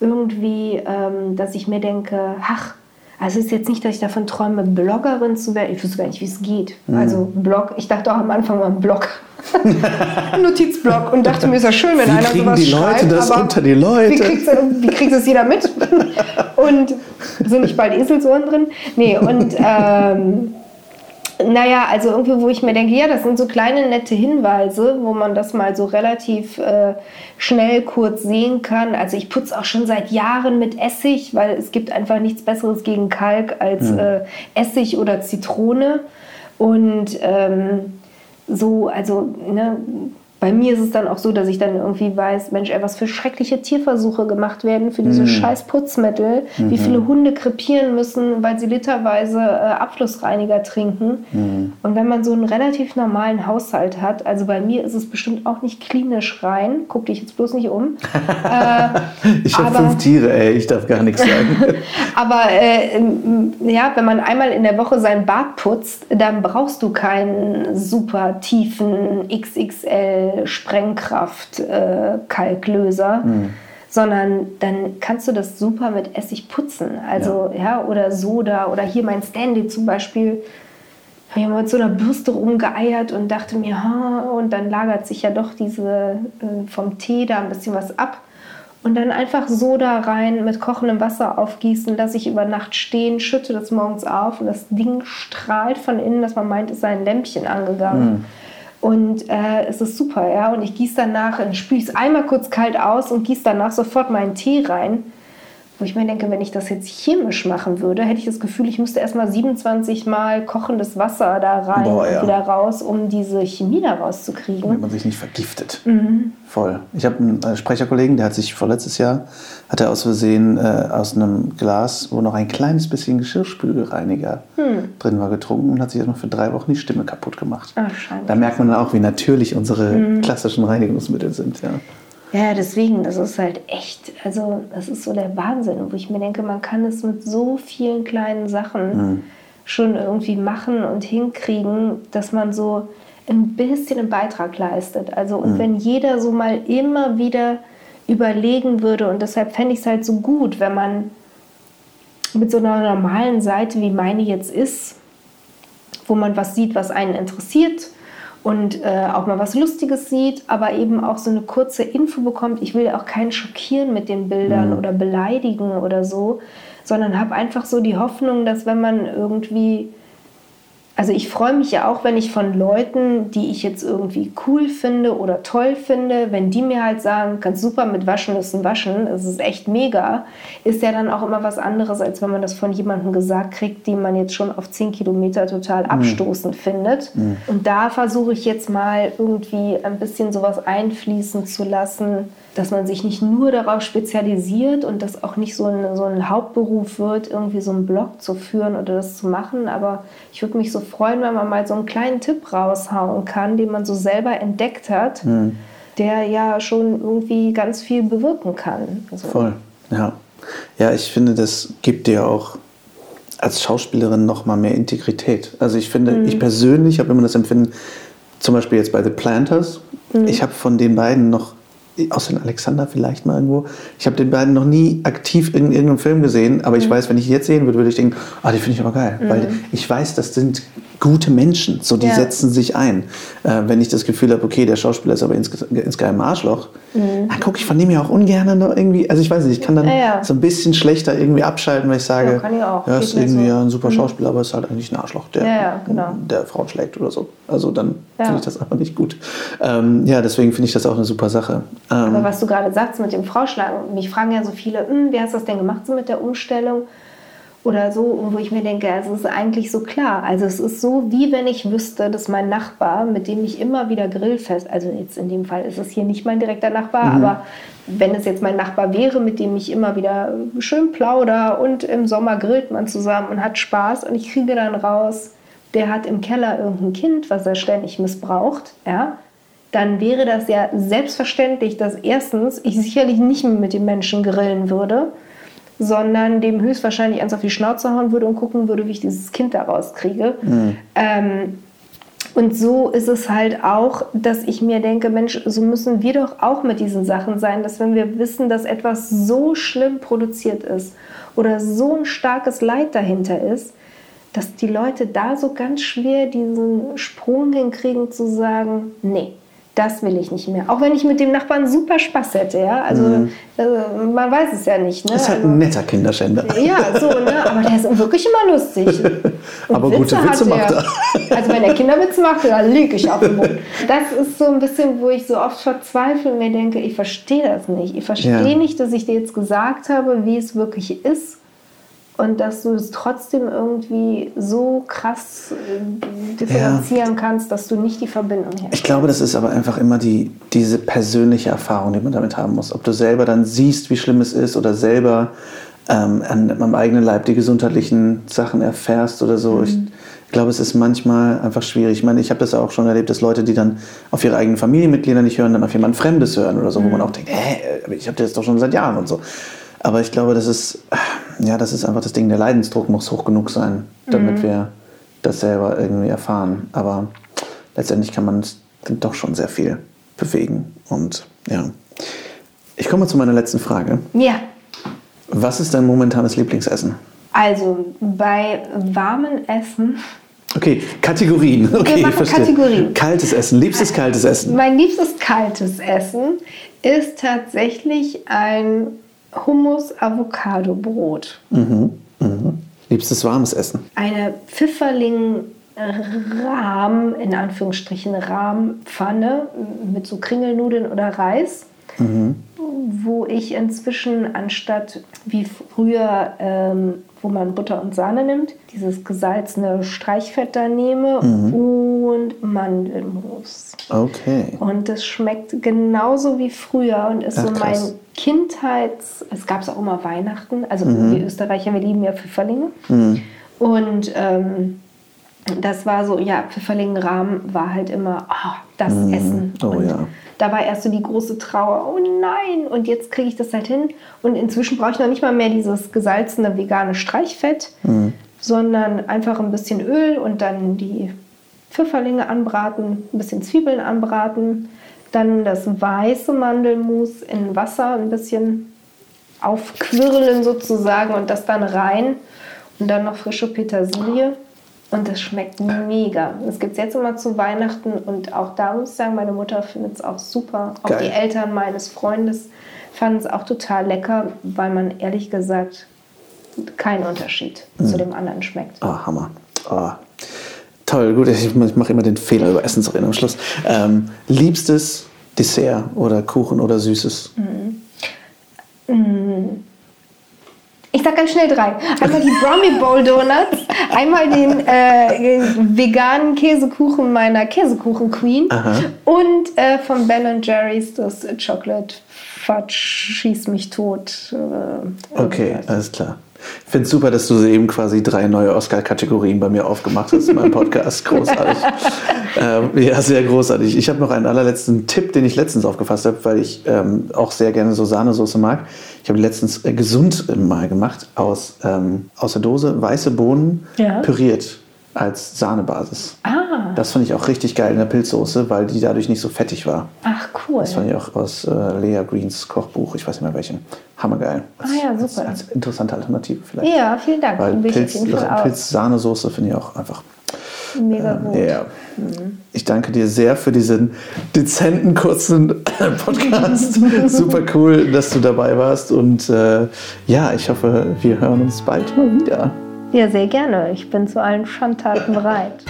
irgendwie, ähm, dass ich mir denke, ach, also es ist jetzt nicht, dass ich davon träume, Bloggerin zu werden. Ich wüsste gar nicht, wie es geht. Mhm. Also Blog, ich dachte auch am Anfang mal ein Blog. <laughs> Notizblog und dachte mir, ist ja schön, wenn wie einer sowas die Leute schreibt, das unter die Leute? Wie kriegt, wie kriegt das jeder mit? <laughs> und sind nicht bald Eselsohren drin? Nee, und ähm, naja, also irgendwie, wo ich mir denke, ja, das sind so kleine nette Hinweise, wo man das mal so relativ äh, schnell kurz sehen kann. Also ich putze auch schon seit Jahren mit Essig, weil es gibt einfach nichts Besseres gegen Kalk als mhm. äh, Essig oder Zitrone. Und ähm, so, also ne, bei mir ist es dann auch so, dass ich dann irgendwie weiß, Mensch, ey, was für schreckliche Tierversuche gemacht werden für diese mhm. scheiß Putzmittel, mhm. wie viele Hunde krepieren müssen, weil sie literweise äh, Abflussreiniger trinken. Mhm. Und wenn man so einen relativ normalen Haushalt hat, also bei mir ist es bestimmt auch nicht klinisch rein, guck dich jetzt bloß nicht um. <laughs> äh, ich habe fünf Tiere, ey, ich darf gar nichts sagen. <laughs> aber äh, ja, wenn man einmal in der Woche sein Bad putzt, dann brauchst du keinen super tiefen XXL Sprengkraft äh, Kalklöser. Mhm. Sondern dann kannst du das super mit Essig putzen. Also, ja, ja oder Soda oder hier mein Standy zum Beispiel habe ich mal mit so einer Bürste rumgeeiert und dachte mir, ha, und dann lagert sich ja doch diese äh, vom Tee da ein bisschen was ab. Und dann einfach Soda rein, mit kochendem Wasser aufgießen, lasse ich über Nacht stehen, schütte das morgens auf und das Ding strahlt von innen, dass man meint, es sei ein Lämpchen angegangen. Mhm. Und äh, es ist super, ja. Und ich gieße danach, spüle es einmal kurz kalt aus und gieße danach sofort meinen Tee rein. Wo ich mir denke, wenn ich das jetzt chemisch machen würde, hätte ich das Gefühl, ich müsste erstmal 27 Mal kochendes Wasser da rein Boah, ja. und wieder raus, um diese Chemie da rauszukriegen. Damit man sich nicht vergiftet. Mhm. Voll. Ich habe einen äh, Sprecherkollegen, der hat sich vorletztes Jahr, hat er aus Versehen äh, aus einem Glas, wo noch ein kleines bisschen Geschirrspülreiniger hm. drin war, getrunken und hat sich erstmal für drei Wochen die Stimme kaputt gemacht. Ach, da merkt man dann auch, wie natürlich unsere mhm. klassischen Reinigungsmittel sind. Ja. Ja, deswegen, das ist halt echt, also das ist so der Wahnsinn, wo ich mir denke, man kann es mit so vielen kleinen Sachen mhm. schon irgendwie machen und hinkriegen, dass man so ein bisschen einen Beitrag leistet. Also und mhm. wenn jeder so mal immer wieder überlegen würde und deshalb fände ich es halt so gut, wenn man mit so einer normalen Seite, wie meine jetzt ist, wo man was sieht, was einen interessiert, und äh, auch mal was Lustiges sieht, aber eben auch so eine kurze Info bekommt. Ich will auch keinen schockieren mit den Bildern mhm. oder beleidigen oder so, sondern habe einfach so die Hoffnung, dass wenn man irgendwie also ich freue mich ja auch, wenn ich von Leuten, die ich jetzt irgendwie cool finde oder toll finde, wenn die mir halt sagen, kannst super mit Waschnüssen waschen, das ist echt mega, ist ja dann auch immer was anderes, als wenn man das von jemandem gesagt kriegt, den man jetzt schon auf 10 Kilometer total mhm. abstoßend mhm. findet. Mhm. Und da versuche ich jetzt mal irgendwie ein bisschen sowas einfließen zu lassen, dass man sich nicht nur darauf spezialisiert und das auch nicht so ein, so ein Hauptberuf wird, irgendwie so einen Blog zu führen oder das zu machen. Aber ich würde mich so freuen, wenn man mal so einen kleinen Tipp raushauen kann, den man so selber entdeckt hat, mhm. der ja schon irgendwie ganz viel bewirken kann. Also Voll, ja. Ja, ich finde, das gibt dir auch als Schauspielerin noch mal mehr Integrität. Also ich finde, mhm. ich persönlich habe immer das Empfinden, zum Beispiel jetzt bei The Planters, mhm. ich habe von den beiden noch außer den Alexander vielleicht mal irgendwo. Ich habe den beiden noch nie aktiv in irgendeinem Film gesehen, aber ich mhm. weiß, wenn ich ihn jetzt sehen würde, würde ich denken, ah, die finde ich aber geil. Mhm. Weil ich weiß, das sind gute Menschen, so die ja. setzen sich ein. Äh, wenn ich das Gefühl habe, okay, der Schauspieler ist aber ins, insgeheim Arschloch, mhm. dann gucke ich von dem ja auch ungern noch irgendwie, also ich weiß nicht, ich kann dann ja, ja. so ein bisschen schlechter irgendwie abschalten, weil ich sage, ja, ich auch. ja ist irgendwie so. ein super mhm. Schauspieler, aber ist halt eigentlich ein Arschloch, der, genau. der Frauen schlägt oder so. Also dann finde ich das einfach nicht gut. Ähm, ja, deswegen finde ich das auch eine super Sache. Ähm, aber was du gerade sagst mit dem Frauschlagen, mich fragen ja so viele, hm, wie hast du das denn gemacht so mit der Umstellung? oder so, wo ich mir denke, es ist eigentlich so klar. Also es ist so, wie wenn ich wüsste, dass mein Nachbar, mit dem ich immer wieder Grillfest, also jetzt in dem Fall ist es hier nicht mein direkter Nachbar, mhm. aber wenn es jetzt mein Nachbar wäre, mit dem ich immer wieder schön plauder und im Sommer grillt man zusammen und hat Spaß und ich kriege dann raus, der hat im Keller irgendein Kind, was er ständig missbraucht, ja, dann wäre das ja selbstverständlich, dass erstens ich sicherlich nicht mehr mit dem Menschen grillen würde, sondern dem höchstwahrscheinlich eins auf die Schnauze hauen würde und gucken würde, wie ich dieses Kind da rauskriege. Mhm. Ähm, und so ist es halt auch, dass ich mir denke, Mensch, so müssen wir doch auch mit diesen Sachen sein, dass wenn wir wissen, dass etwas so schlimm produziert ist oder so ein starkes Leid dahinter ist, dass die Leute da so ganz schwer diesen Sprung hinkriegen zu sagen, nee, das will ich nicht mehr. Auch wenn ich mit dem Nachbarn super Spaß hätte, ja. Also mhm. äh, man weiß es ja nicht. Ne? Ist halt also, ein netter Kinderschänder. Ja, so, ne? Aber der ist wirklich immer lustig. <laughs> Und Aber Witze gute Witze macht er. Also wenn er Kinderwitze macht, dann lüge ich auf den Boden. <laughs> Das ist so ein bisschen, wo ich so oft verzweifle und mir denke, ich verstehe das nicht. Ich verstehe ja. nicht, dass ich dir jetzt gesagt habe, wie es wirklich ist und dass du es trotzdem irgendwie so krass äh, differenzieren ja. kannst, dass du nicht die Verbindung herstellst. Ich glaube, das ist aber einfach immer die, diese persönliche Erfahrung, die man damit haben muss. Ob du selber dann siehst, wie schlimm es ist oder selber ähm, an meinem eigenen Leib die gesundheitlichen Sachen erfährst oder so. Mhm. Ich, ich glaube, es ist manchmal einfach schwierig. Ich meine, ich habe das auch schon erlebt, dass Leute, die dann auf ihre eigenen Familienmitglieder nicht hören, dann auf jemand Fremdes hören oder so, mhm. wo man auch denkt, hä, ich habe das doch schon seit Jahren und so. Aber ich glaube, das ist, ja, das ist einfach das Ding, der Leidensdruck muss hoch genug sein, damit mhm. wir das selber irgendwie erfahren. Aber letztendlich kann man doch schon sehr viel bewegen. Und ja. Ich komme zu meiner letzten Frage. Ja. Was ist dein momentanes Lieblingsessen? Also bei warmen Essen. Okay, Kategorien. Okay, Wir machen Kategorien. Kaltes Essen, liebstes kaltes Essen. Mein liebstes kaltes Essen ist tatsächlich ein Hummus-Avocado-Brot. Mhm. Mhm. Liebstes warmes Essen? Eine Pfifferling-Rahm, in Anführungsstrichen Rahmpfanne mit so Kringelnudeln oder Reis. Mhm. Wo ich inzwischen anstatt wie früher ähm, wo man Butter und Sahne nimmt, dieses gesalzene Streichfett da nehme mhm. und Mandelmus. Okay. Und das schmeckt genauso wie früher und ist Ach, so mein Kindheits... Es gab es auch immer Weihnachten. Also mhm. wir Österreicher, wir lieben ja Pfifferlinge. Mhm. Und ähm, das war so, ja, Pfifferlingenrahmen war halt immer oh, das mhm. Essen. Oh und ja da war erst so die große Trauer, oh nein, und jetzt kriege ich das halt hin. Und inzwischen brauche ich noch nicht mal mehr dieses gesalzene vegane Streichfett, mhm. sondern einfach ein bisschen Öl und dann die Pfifferlinge anbraten, ein bisschen Zwiebeln anbraten, dann das weiße Mandelmus in Wasser ein bisschen aufquirlen sozusagen und das dann rein und dann noch frische Petersilie. Und es schmeckt mega. Das gibt es jetzt immer zu Weihnachten und auch da muss ich sagen, meine Mutter findet es auch super. Auch Geil. die Eltern meines Freundes fanden es auch total lecker, weil man ehrlich gesagt keinen Unterschied mhm. zu dem anderen schmeckt. Oh, Hammer. Oh. Toll, gut, ich, mache immer den Fehler über Essen zu reden am Schluss. Ähm, liebstes Dessert oder Kuchen oder Süßes? Mhm. Mhm. Ich sag ganz schnell drei. Einmal die Brummy Bowl Donuts, einmal den äh, veganen Käsekuchen meiner Käsekuchen Queen und äh, von Ben Jerry's das Chocolate Fudge schieß mich tot. Äh, okay, alles klar. Ich finde es super, dass du eben quasi drei neue Oscar-Kategorien bei mir aufgemacht hast in meinem Podcast. Großartig. <laughs> ähm, ja, sehr großartig. Ich habe noch einen allerletzten Tipp, den ich letztens aufgefasst habe, weil ich ähm, auch sehr gerne so Sahnesoße mag. Ich habe letztens äh, gesund mal gemacht aus, ähm, aus der Dose weiße Bohnen ja. püriert als Sahnebasis. Ah. Das fand ich auch richtig geil in der Pilzsoße, weil die dadurch nicht so fettig war. Ach, cool. Das fand ich auch aus äh, Lea Greens Kochbuch, ich weiß nicht mehr welchen. Hammergeil. Als, ah ja, super. Als, als interessante Alternative vielleicht. Ja, vielen Dank. Weil Pilz, Pilz-Sahnesoße finde ich auch einfach Mega gut. Äh, ja. Mhm. Ich danke dir sehr für diesen dezenten, kurzen <laughs> Podcast. <laughs> Super cool, dass du dabei warst. Und äh, ja, ich hoffe, wir hören uns bald mal wieder. Ja, sehr gerne. Ich bin zu allen Schandtaten bereit.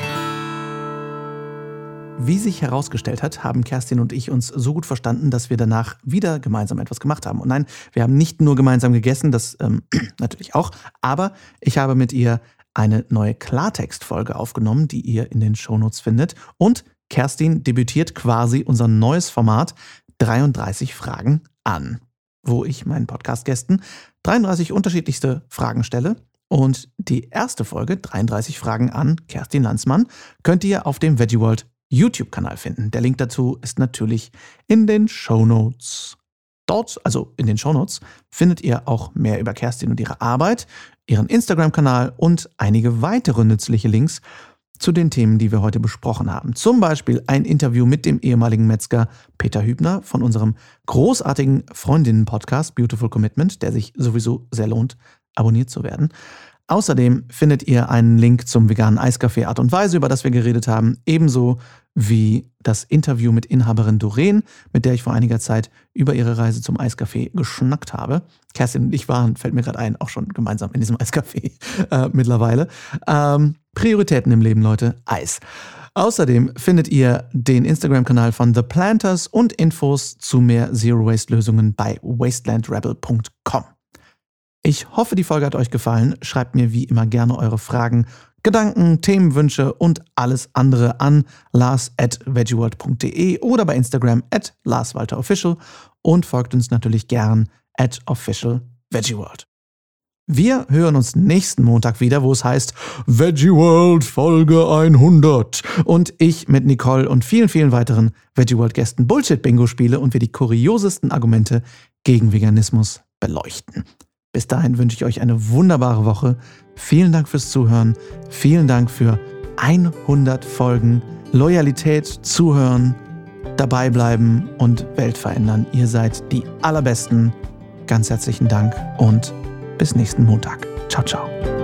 Wie sich herausgestellt hat, haben Kerstin und ich uns so gut verstanden, dass wir danach wieder gemeinsam etwas gemacht haben. Und nein, wir haben nicht nur gemeinsam gegessen, das ähm, <clears throat> natürlich auch, aber ich habe mit ihr eine neue Klartextfolge aufgenommen, die ihr in den Shownotes findet. Und Kerstin debütiert quasi unser neues Format 33 Fragen an, wo ich meinen Podcast-Gästen 33 unterschiedlichste Fragen stelle und die erste Folge, 33 Fragen an Kerstin Landsmann, könnt ihr auf dem Veggie World YouTube-Kanal finden. Der Link dazu ist natürlich in den Show Notes. Dort, also in den Show Notes, findet ihr auch mehr über Kerstin und ihre Arbeit, ihren Instagram-Kanal und einige weitere nützliche Links zu den Themen, die wir heute besprochen haben. Zum Beispiel ein Interview mit dem ehemaligen Metzger Peter Hübner von unserem großartigen Freundinnen-Podcast Beautiful Commitment, der sich sowieso sehr lohnt, abonniert zu werden. Außerdem findet ihr einen Link zum veganen Eiskaffee Art und Weise, über das wir geredet haben, ebenso wie das Interview mit Inhaberin Doreen, mit der ich vor einiger Zeit über ihre Reise zum Eiskaffee geschnackt habe. Kerstin und ich waren, fällt mir gerade ein, auch schon gemeinsam in diesem <laughs> Eiskaffee äh, mittlerweile. Ähm, Prioritäten im Leben, Leute, Eis. Außerdem findet ihr den Instagram-Kanal von The Planters und Infos zu mehr Zero-Waste-Lösungen bei wastelandrebel.com. Ich hoffe, die Folge hat euch gefallen. Schreibt mir wie immer gerne eure Fragen, Gedanken, Themenwünsche und alles andere an lars at veggieworld.de oder bei Instagram at larswalterofficial und folgt uns natürlich gern at officialveggieworld. Wir hören uns nächsten Montag wieder, wo es heißt Veggie World Folge 100 und ich mit Nicole und vielen, vielen weiteren Veggie World Gästen Bullshit Bingo spiele und wir die kuriosesten Argumente gegen Veganismus beleuchten. Bis dahin wünsche ich euch eine wunderbare Woche. Vielen Dank fürs Zuhören. Vielen Dank für 100 Folgen. Loyalität, Zuhören, dabei bleiben und Welt verändern. Ihr seid die allerbesten. Ganz herzlichen Dank und bis nächsten Montag. Ciao, ciao.